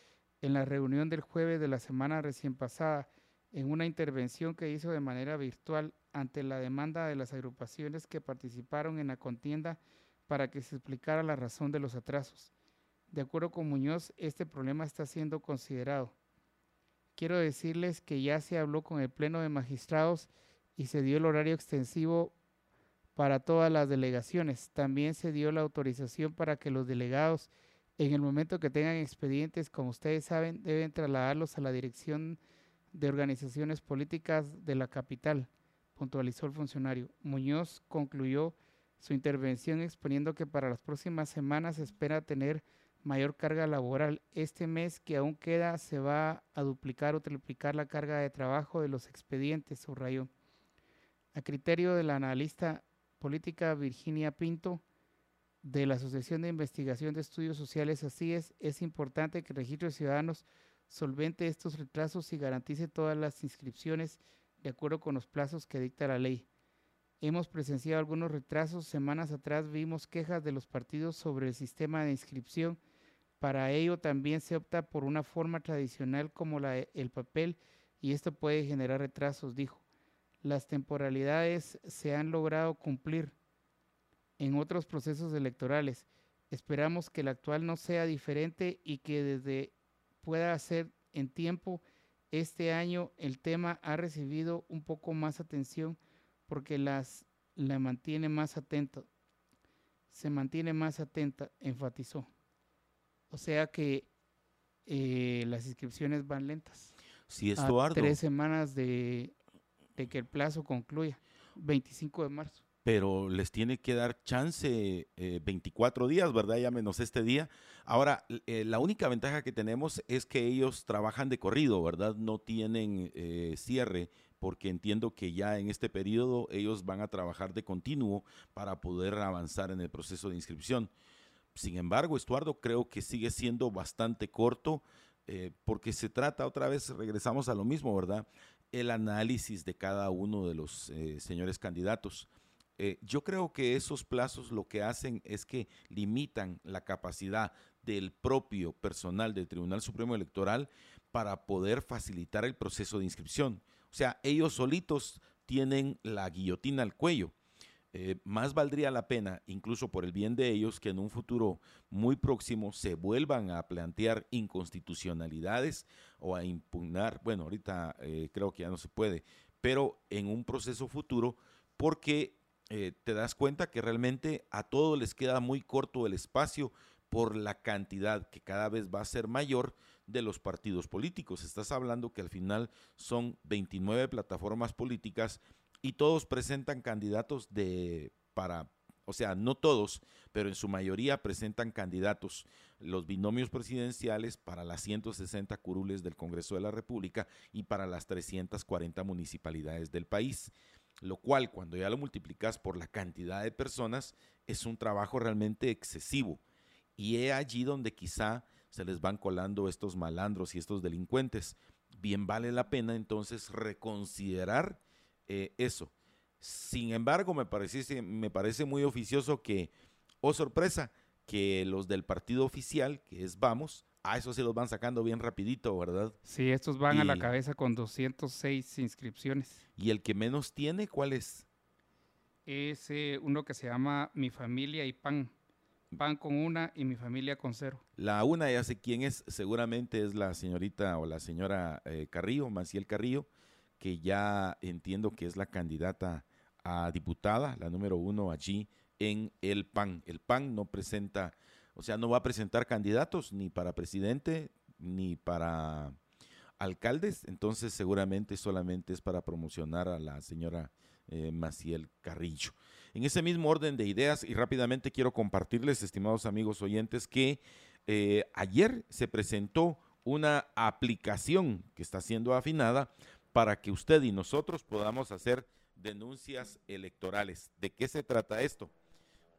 Speaker 2: en la reunión del jueves de la semana recién pasada, en una intervención que hizo de manera virtual ante la demanda de las agrupaciones que participaron en la contienda para que se explicara la razón de los atrasos. De acuerdo con Muñoz, este problema está siendo considerado. Quiero decirles que ya se habló con el Pleno de Magistrados y se dio el horario extensivo para todas las delegaciones. También se dio la autorización para que los delegados, en el momento que tengan expedientes, como ustedes saben, deben trasladarlos a la Dirección Organizaciones Políticas de la capital, puntualizó el funcionario. Muñoz concluyó su intervención exponiendo que para las próximas semanas se espera tener mayor carga laboral. Este mes que aún queda se va a duplicar o triplicar la carga de trabajo de los expedientes, subrayó. A criterio del analista política Virginia Pinto de la Asociación de Investigación de Estudios Sociales así es, es importante que registro de ciudadanos solvente estos retrasos y garantice todas las inscripciones de acuerdo con los plazos que dicta la ley. Hemos presenciado algunos retrasos. Semanas atrás vimos quejas de los partidos sobre el sistema de inscripción. Para ello también se opta por una forma tradicional como la, el papel y esto puede generar retrasos, dijo las temporalidades se han logrado cumplir en otros procesos electorales. Esperamos que el actual no sea diferente y que desde pueda ser en tiempo. Este año el tema ha recibido un poco más atención porque las la mantiene más atento. Se mantiene más atenta, enfatizó. O sea que eh, las inscripciones van lentas.
Speaker 1: Sí, Estuardo.
Speaker 2: tres semanas de de que el plazo concluya, 25 de marzo.
Speaker 1: Pero les tiene que dar chance 24 eh, días, ¿verdad? Ya menos este día. Ahora, eh, la única ventaja que tenemos es que ellos trabajan de corrido, ¿verdad? No tienen eh, cierre, porque entiendo que ya en este periodo ellos van a trabajar de continuo para poder avanzar en el proceso de inscripción. Sin embargo, Estuardo, creo que sigue siendo bastante corto. porque se trata, otra vez regresamos a lo mismo, ¿verdad? el análisis de cada uno de los señores candidatos. Eh, yo creo que esos plazos lo que hacen es que limitan la capacidad del propio personal del Tribunal Supremo Electoral para poder facilitar el proceso de inscripción. O sea, ellos solitos tienen la guillotina al cuello. Eh, más valdría la pena, incluso por el bien de ellos, que en un futuro muy próximo se vuelvan a plantear inconstitucionalidades o a impugnar, bueno, ahorita eh, creo que ya no se puede, pero en un proceso futuro, porque eh, te das cuenta que realmente a todos les queda muy corto el espacio por la cantidad que cada vez va a ser mayor de los partidos políticos. Estás hablando que al final son 29 plataformas políticas y todos presentan candidatos de para o sea, no todos, pero en su mayoría presentan candidatos los binomios presidenciales para las 160 curules del Congreso de la República y para las 340 municipalidades del país, lo cual cuando ya lo multiplicas por la cantidad de personas es un trabajo realmente excesivo. Y es allí donde quizá se les van colando estos malandros y estos delincuentes. Bien vale la pena entonces reconsiderar eh, eso. Sin embargo, me, parece, me parece muy oficioso que, oh sorpresa, que los del partido oficial, que es Vamos, a eso se los van sacando bien rapidito, ¿verdad?
Speaker 2: Sí, estos van a la cabeza con 206 inscripciones.
Speaker 1: ¿Y el que menos tiene, cuál es?
Speaker 2: Es eh, uno que se llama Mi Familia y Pan. PAN con una y mi familia con cero.
Speaker 1: La una ya sé quién es, seguramente es la señorita o la señora eh, Carrillo, Maciel Carrillo, que ya entiendo que es la candidata a diputada, la número uno allí en el PAN. El PAN no presenta, o sea, no va a presentar candidatos ni para presidente ni para alcaldes, entonces seguramente solamente es para promocionar a la señora eh, Maciel Carrillo. En ese mismo orden de ideas y rápidamente quiero compartirles, estimados amigos oyentes, que eh, ayer se presentó una aplicación que está siendo afinada para que usted y nosotros podamos hacer denuncias electorales. ¿De qué se trata esto?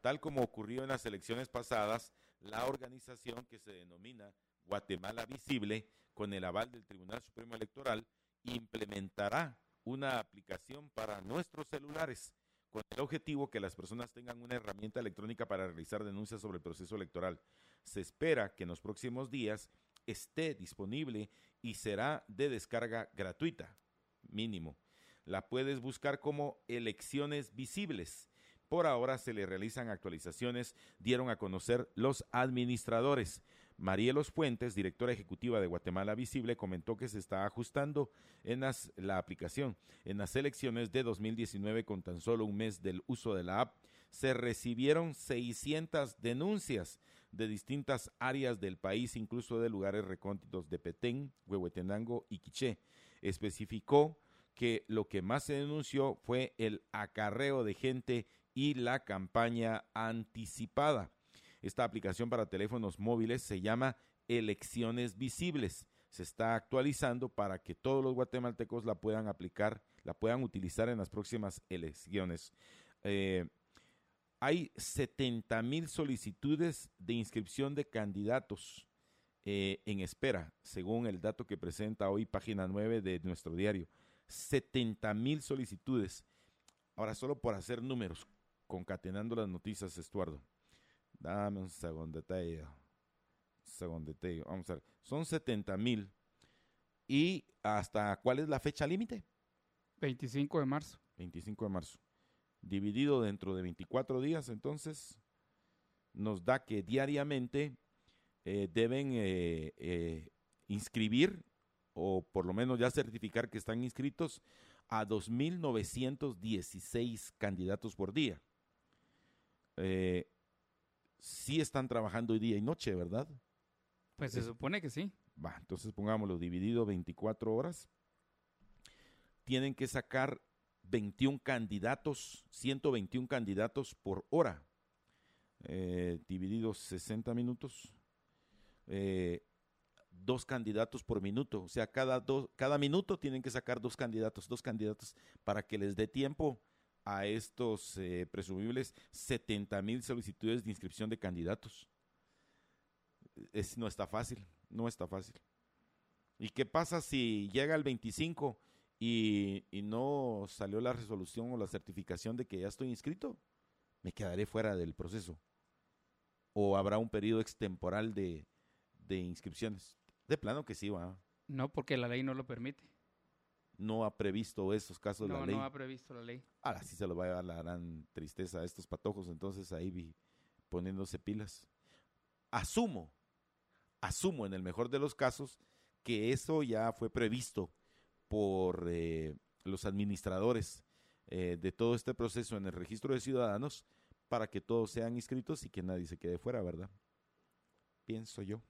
Speaker 1: Tal como ocurrió en las elecciones pasadas, la organización que se denomina Guatemala Visible, con el aval del Tribunal Supremo Electoral, implementará una aplicación para nuestros celulares con el objetivo que las personas tengan una herramienta electrónica para realizar denuncias sobre el proceso electoral. Se espera que en los próximos días esté disponible y será de descarga gratuita, mínimo. La puedes buscar como elecciones visibles. Por ahora se le realizan actualizaciones, dieron a conocer los administradores. Marielos Fuentes, directora ejecutiva de Guatemala Visible, comentó que se está ajustando en la aplicación. En las elecciones de 2019, con tan solo un mes del uso de la app, se recibieron 600 denuncias de distintas áreas del país, incluso de lugares recónditos de Petén, Huehuetenango y Quiché. Especificó que lo que más se denunció fue el acarreo de gente y la campaña anticipada. Esta aplicación para teléfonos móviles se llama Elecciones Visibles. Se está actualizando para que todos los guatemaltecos la puedan aplicar, la puedan utilizar en las próximas elecciones. Eh, hay 70 mil solicitudes de inscripción de candidatos eh, en espera, según el dato que presenta hoy página 9 de nuestro diario. 70 mil solicitudes. Ahora, solo por hacer números, concatenando las noticias, Estuardo. Dame un segundete. Segundete. Vamos a ver. Son 70 mil. ¿Y hasta cuál es la fecha límite?
Speaker 2: 25 de marzo.
Speaker 1: 25 de marzo. Dividido dentro de 24 días, entonces, nos da que diariamente eh, deben eh, eh, inscribir o por lo menos ya certificar que están inscritos a 2.916 candidatos por día. Eh, sí están trabajando hoy día y noche, ¿verdad?
Speaker 2: Pues se supone que sí.
Speaker 1: Va, entonces pongámoslo dividido 24 horas. Tienen que sacar 21 candidatos, 121 candidatos por hora, eh, divididos 60 minutos, eh, dos candidatos por minuto. O sea, cada, dos, cada minuto tienen que sacar dos candidatos, dos candidatos para que les dé tiempo a estos eh, presumibles 70 mil solicitudes de inscripción de candidatos. Es, no está fácil, no está fácil. ¿Y qué pasa si llega el 25 y, no salió la resolución o la certificación de que ya estoy inscrito? Me quedaré fuera del proceso. ¿O habrá un periodo extemporal de, de inscripciones? De plano que sí, va.
Speaker 2: No, porque la ley no lo permite
Speaker 1: no ha previsto esos casos
Speaker 2: de
Speaker 1: la ley.
Speaker 2: No ha previsto la ley.
Speaker 1: Ahora sí se lo va a dar la gran tristeza a estos patojos, entonces ahí vi poniéndose pilas. Asumo, asumo en el mejor de los casos que eso ya fue previsto por eh, los administradores eh, de todo este proceso en el registro de ciudadanos para que todos sean inscritos y que nadie se quede fuera, ¿verdad? Pienso yo.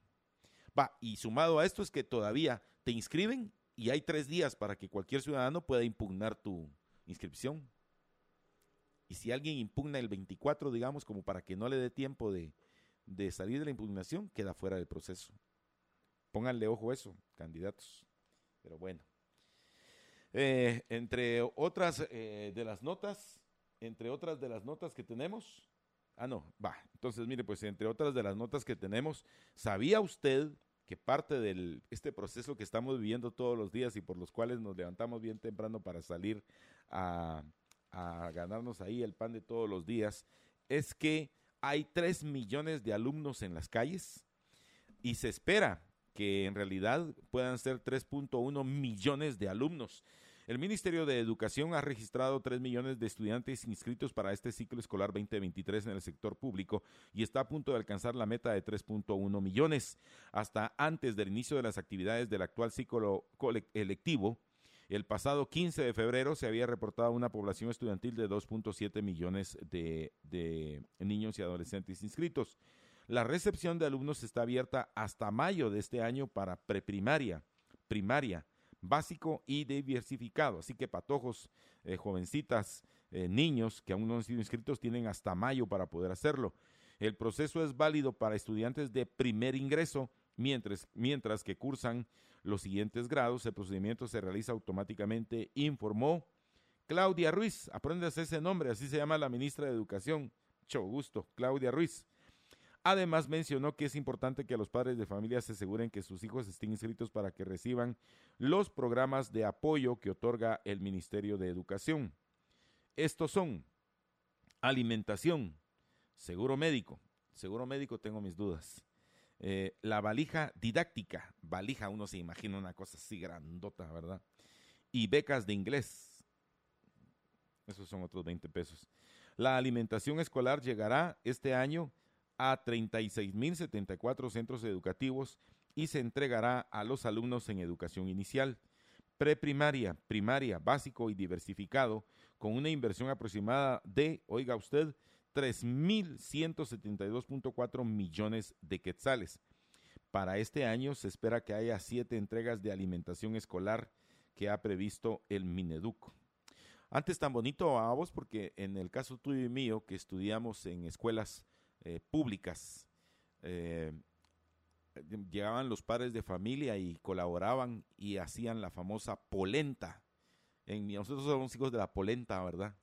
Speaker 1: Va, y sumado a esto es que todavía te inscriben y hay tres días para que cualquier ciudadano pueda impugnar tu inscripción. Y si alguien impugna el 24, digamos, como para que no le dé tiempo de, salir de la impugnación, queda fuera del proceso. Pónganle ojo eso, candidatos. Pero bueno. Eh, entre otras eh, de las notas, entre otras de las notas que tenemos, ah, no, va, entonces mire, pues entre otras de las notas que tenemos, ¿sabía usted que parte de este proceso que estamos viviendo todos los días y por los cuales nos levantamos bien temprano para salir a, ganarnos ahí el pan de todos los días, es que hay 3 millones de alumnos en las calles y se espera que en realidad puedan ser 3.1 millones de alumnos. El Ministerio de Educación ha registrado 3 millones de estudiantes inscritos para este ciclo escolar 2023 en el sector público y está a punto de alcanzar la meta de 3.1 millones. Hasta antes del inicio de las actividades del actual ciclo electivo, el pasado 15 de febrero se había reportado una población estudiantil de 2.7 millones de, de niños y adolescentes inscritos. La recepción de alumnos está abierta hasta mayo de este año para preprimaria, primaria, básico y diversificado. Así que patojos, eh, jovencitas, eh, niños que aún no han sido inscritos tienen hasta mayo para poder hacerlo. El proceso es válido para estudiantes de primer ingreso, mientras, mientras que cursan los siguientes grados. El procedimiento se realiza automáticamente, informó Claudia Ruiz. Aprendes ese nombre, así se llama la ministra de Educación. Mucho gusto, Claudia Ruiz. Además, mencionó que es importante que los padres de familia se aseguren que sus hijos estén inscritos para que reciban los programas de apoyo que otorga el Ministerio de Educación. Estos son alimentación, seguro médico. Seguro médico tengo mis dudas. Eh, la valija didáctica, valija, uno se imagina una cosa así grandota, ¿verdad? Y becas de inglés. Esos son otros 20 pesos. La alimentación escolar llegará este año a 36.074 centros educativos y se entregará a los alumnos en educación inicial, preprimaria, primaria, básico y diversificado, con una inversión aproximada de, oiga usted, 3.172.4 millones de quetzales. Para este año se espera que haya siete entregas de alimentación escolar que ha previsto el Mineduc. Antes tan bonito a vos porque en el caso tuyo y mío que estudiamos en escuelas eh, públicas. Eh, llegaban los padres de familia y colaboraban y hacían la famosa polenta. En, nosotros somos hijos de la polenta, ¿verdad?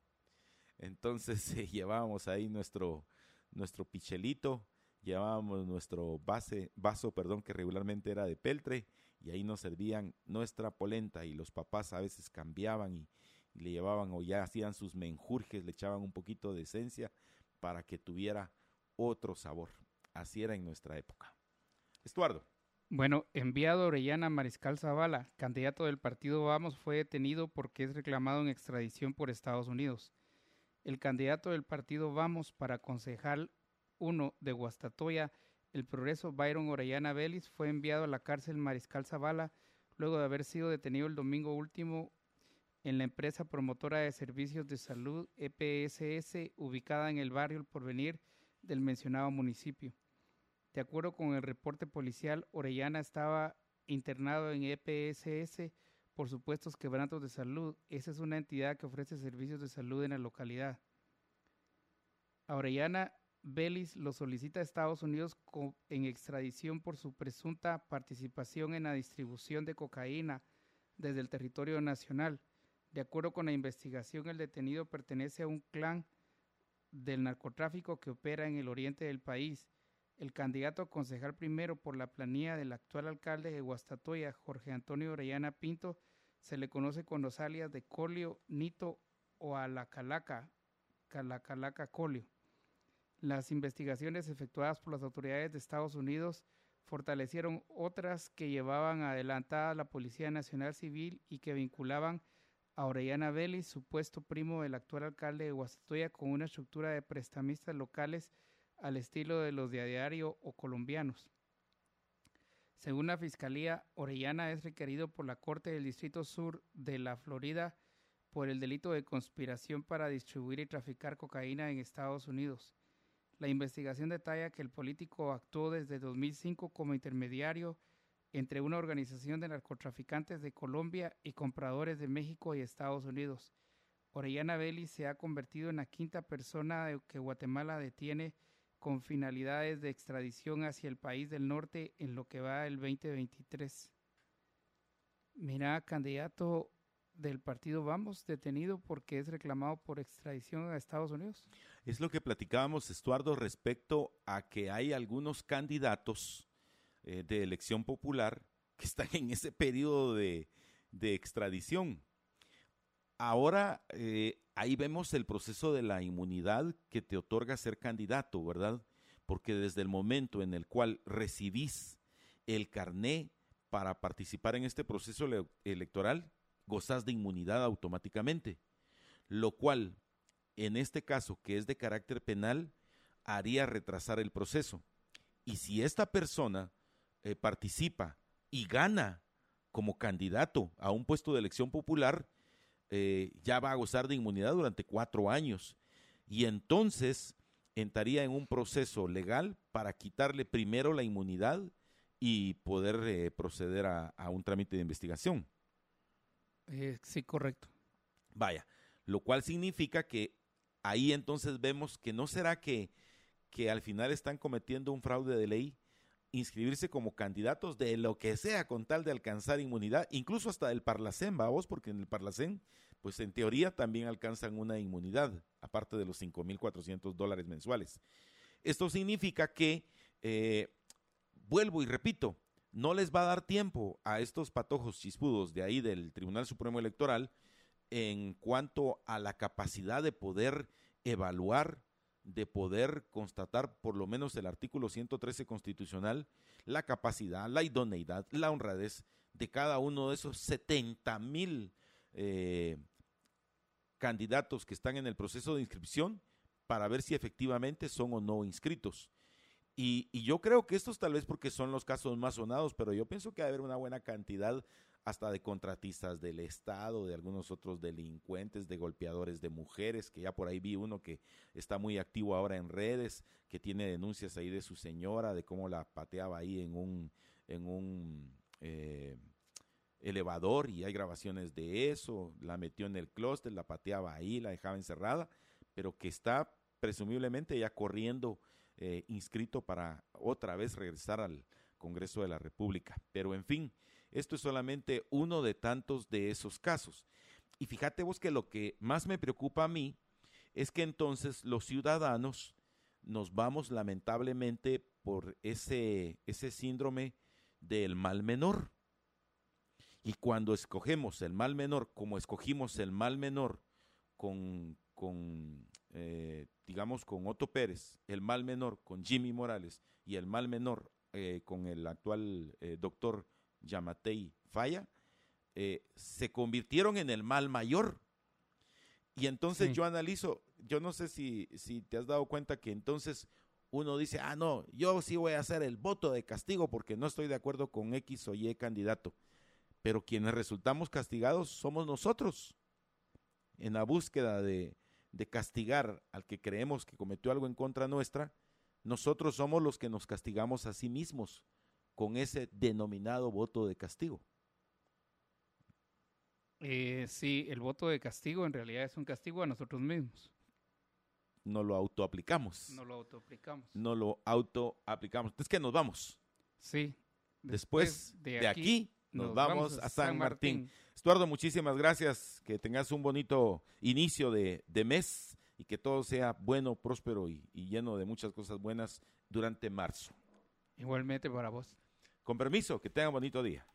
Speaker 1: Entonces llevábamos ahí nuestro, nuestro pichelito, llevábamos nuestro base, vaso, perdón, que regularmente era de peltre, y ahí nos servían nuestra polenta y los papás a veces cambiaban y, y le llevaban o ya hacían sus menjurjes, le echaban un poquito de esencia para que tuviera otro sabor. Así era en nuestra época. Estuardo.
Speaker 2: Bueno, enviado Orellana Mariscal Zavala, candidato del partido Vamos, fue detenido porque es reclamado en extradición por Estados Unidos. El candidato del partido Vamos para concejal 1 de Guastatoya, el progreso Byron Orellana Vélez, fue enviado a la cárcel Mariscal Zavala luego de haber sido detenido el domingo último en la empresa promotora de servicios de salud EPSS ubicada en el barrio El Porvenir del mencionado municipio. De acuerdo con el reporte policial, Orellana estaba internado en EPSS por supuestos quebrantos de salud. Esa es una entidad que ofrece servicios de salud en la localidad. A Orellana Vélez lo solicita a Estados Unidos en extradición por su presunta participación en la distribución de cocaína desde el territorio nacional. De acuerdo con la investigación, el detenido pertenece a un clan del narcotráfico que opera en el oriente del país. El candidato a concejal primero por la planilla del actual alcalde de Guastatoya, Jorge Antonio Orellana Pinto, se le conoce con los alias de Colio, Nito o Alacalaca, Calacalaca Colio. Las investigaciones efectuadas por las autoridades de Estados Unidos fortalecieron otras que llevaban adelantada la Policía Nacional Civil y que vinculaban a Orellana Vélez, supuesto primo del actual alcalde de Guastatoya, con una estructura de prestamistas locales al estilo de los de a diario o colombianos. Según la Fiscalía, Orellana es requerido por la Corte del Distrito Sur de la Florida por el delito de conspiración para distribuir y traficar cocaína en Estados Unidos. La investigación detalla que el político actuó desde 2005 como intermediario entre una organización de narcotraficantes de Colombia y compradores de México y Estados Unidos. Orellana Belli se ha convertido en la quinta persona que Guatemala detiene con finalidades de extradición hacia el país del norte en lo que va el 2023. Mira, candidato del partido Vamos, detenido porque es reclamado por extradición a Estados Unidos.
Speaker 1: Es lo que platicábamos, Estuardo, respecto a que hay algunos candidatos eh, de elección popular que están en ese periodo de, extradición. Ahora, eh, ahí vemos el proceso de la inmunidad que te otorga ser candidato, ¿verdad? Porque desde el momento en el cual recibís el carné para participar en este proceso electoral, gozas de inmunidad automáticamente, lo cual, en este caso, que es de carácter penal, haría retrasar el proceso. Y si esta persona eh, participa y gana como candidato a un puesto de elección popular, eh, ya va a gozar de inmunidad durante cuatro años. Y entonces entraría en un proceso legal para quitarle primero la inmunidad y poder eh, proceder a, un trámite de investigación.
Speaker 2: sí, correcto.
Speaker 1: Vaya, lo cual significa que ahí entonces vemos que no será que, que al final están cometiendo un fraude de ley, inscribirse como candidatos de lo que sea con tal de alcanzar inmunidad, incluso hasta del Parlacén, vamos, porque en el Parlacén, pues en teoría también alcanzan una inmunidad, aparte de los 5.400 dólares mensuales. Esto significa que, eh, vuelvo y repito, no les va a dar tiempo a estos patojos chispudos de ahí del Tribunal Supremo Electoral en cuanto a la capacidad de poder evaluar de poder constatar por lo menos el artículo 113 constitucional, la capacidad, la idoneidad, la honradez de cada uno de esos 70 mil eh, candidatos que están en el proceso de inscripción para ver si efectivamente son o no inscritos. Y, y, yo creo que estos tal vez porque son los casos más sonados, pero yo pienso que va a haber una buena cantidad hasta de contratistas del Estado, de algunos otros delincuentes, de golpeadores de mujeres, que ya por ahí vi uno que está muy activo ahora en redes, que tiene denuncias ahí de su señora, de cómo la pateaba ahí en un, en un eh, elevador y hay grabaciones de eso, la metió en el clóset, la pateaba ahí, la dejaba encerrada, pero que está presumiblemente ya corriendo eh, inscrito para otra vez regresar al Congreso de la República. Pero en fin, esto es solamente uno de tantos de esos casos. Y fíjate vos que lo que más me preocupa a mí es que entonces los ciudadanos nos vamos lamentablemente por ese, ese síndrome del mal menor. Y cuando escogemos el mal menor, como escogimos el mal menor con, con eh, digamos, con Otto Pérez, el mal menor con Jimmy Morales y el mal menor eh, con el actual eh, doctor Yamatei Falla, eh, se convirtieron en el mal mayor. Y entonces yo analizo, yo no sé si, si te has dado cuenta que entonces uno dice, ah, no, yo sí voy a hacer el voto de castigo porque no estoy de acuerdo con X o Y candidato. Pero quienes resultamos castigados somos nosotros. En la búsqueda de, de castigar al que creemos que cometió algo en contra nuestra, nosotros somos los que nos castigamos a sí mismos con ese denominado voto de castigo.
Speaker 2: Eh, sí, el voto de castigo en realidad es un castigo a nosotros mismos.
Speaker 1: No lo autoaplicamos.
Speaker 2: No lo autoaplicamos.
Speaker 1: No lo autoaplicamos. Es que nos vamos.
Speaker 2: Sí.
Speaker 1: Después, de, aquí, nos, vamos, a San, Martín. Estuardo, muchísimas gracias. Que tengas un bonito inicio de, mes y que todo sea bueno, próspero y lleno de muchas cosas buenas durante marzo.
Speaker 2: Igualmente para vos.
Speaker 1: Con permiso, que tengan bonito día.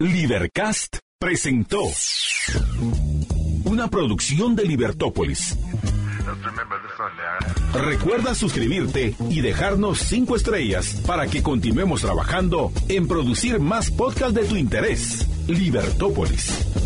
Speaker 4: Libercast presentó una producción de Libertópolis. Recuerda suscribirte y dejarnos cinco estrellas para que continuemos trabajando en producir más podcasts de tu interés. Libertópolis.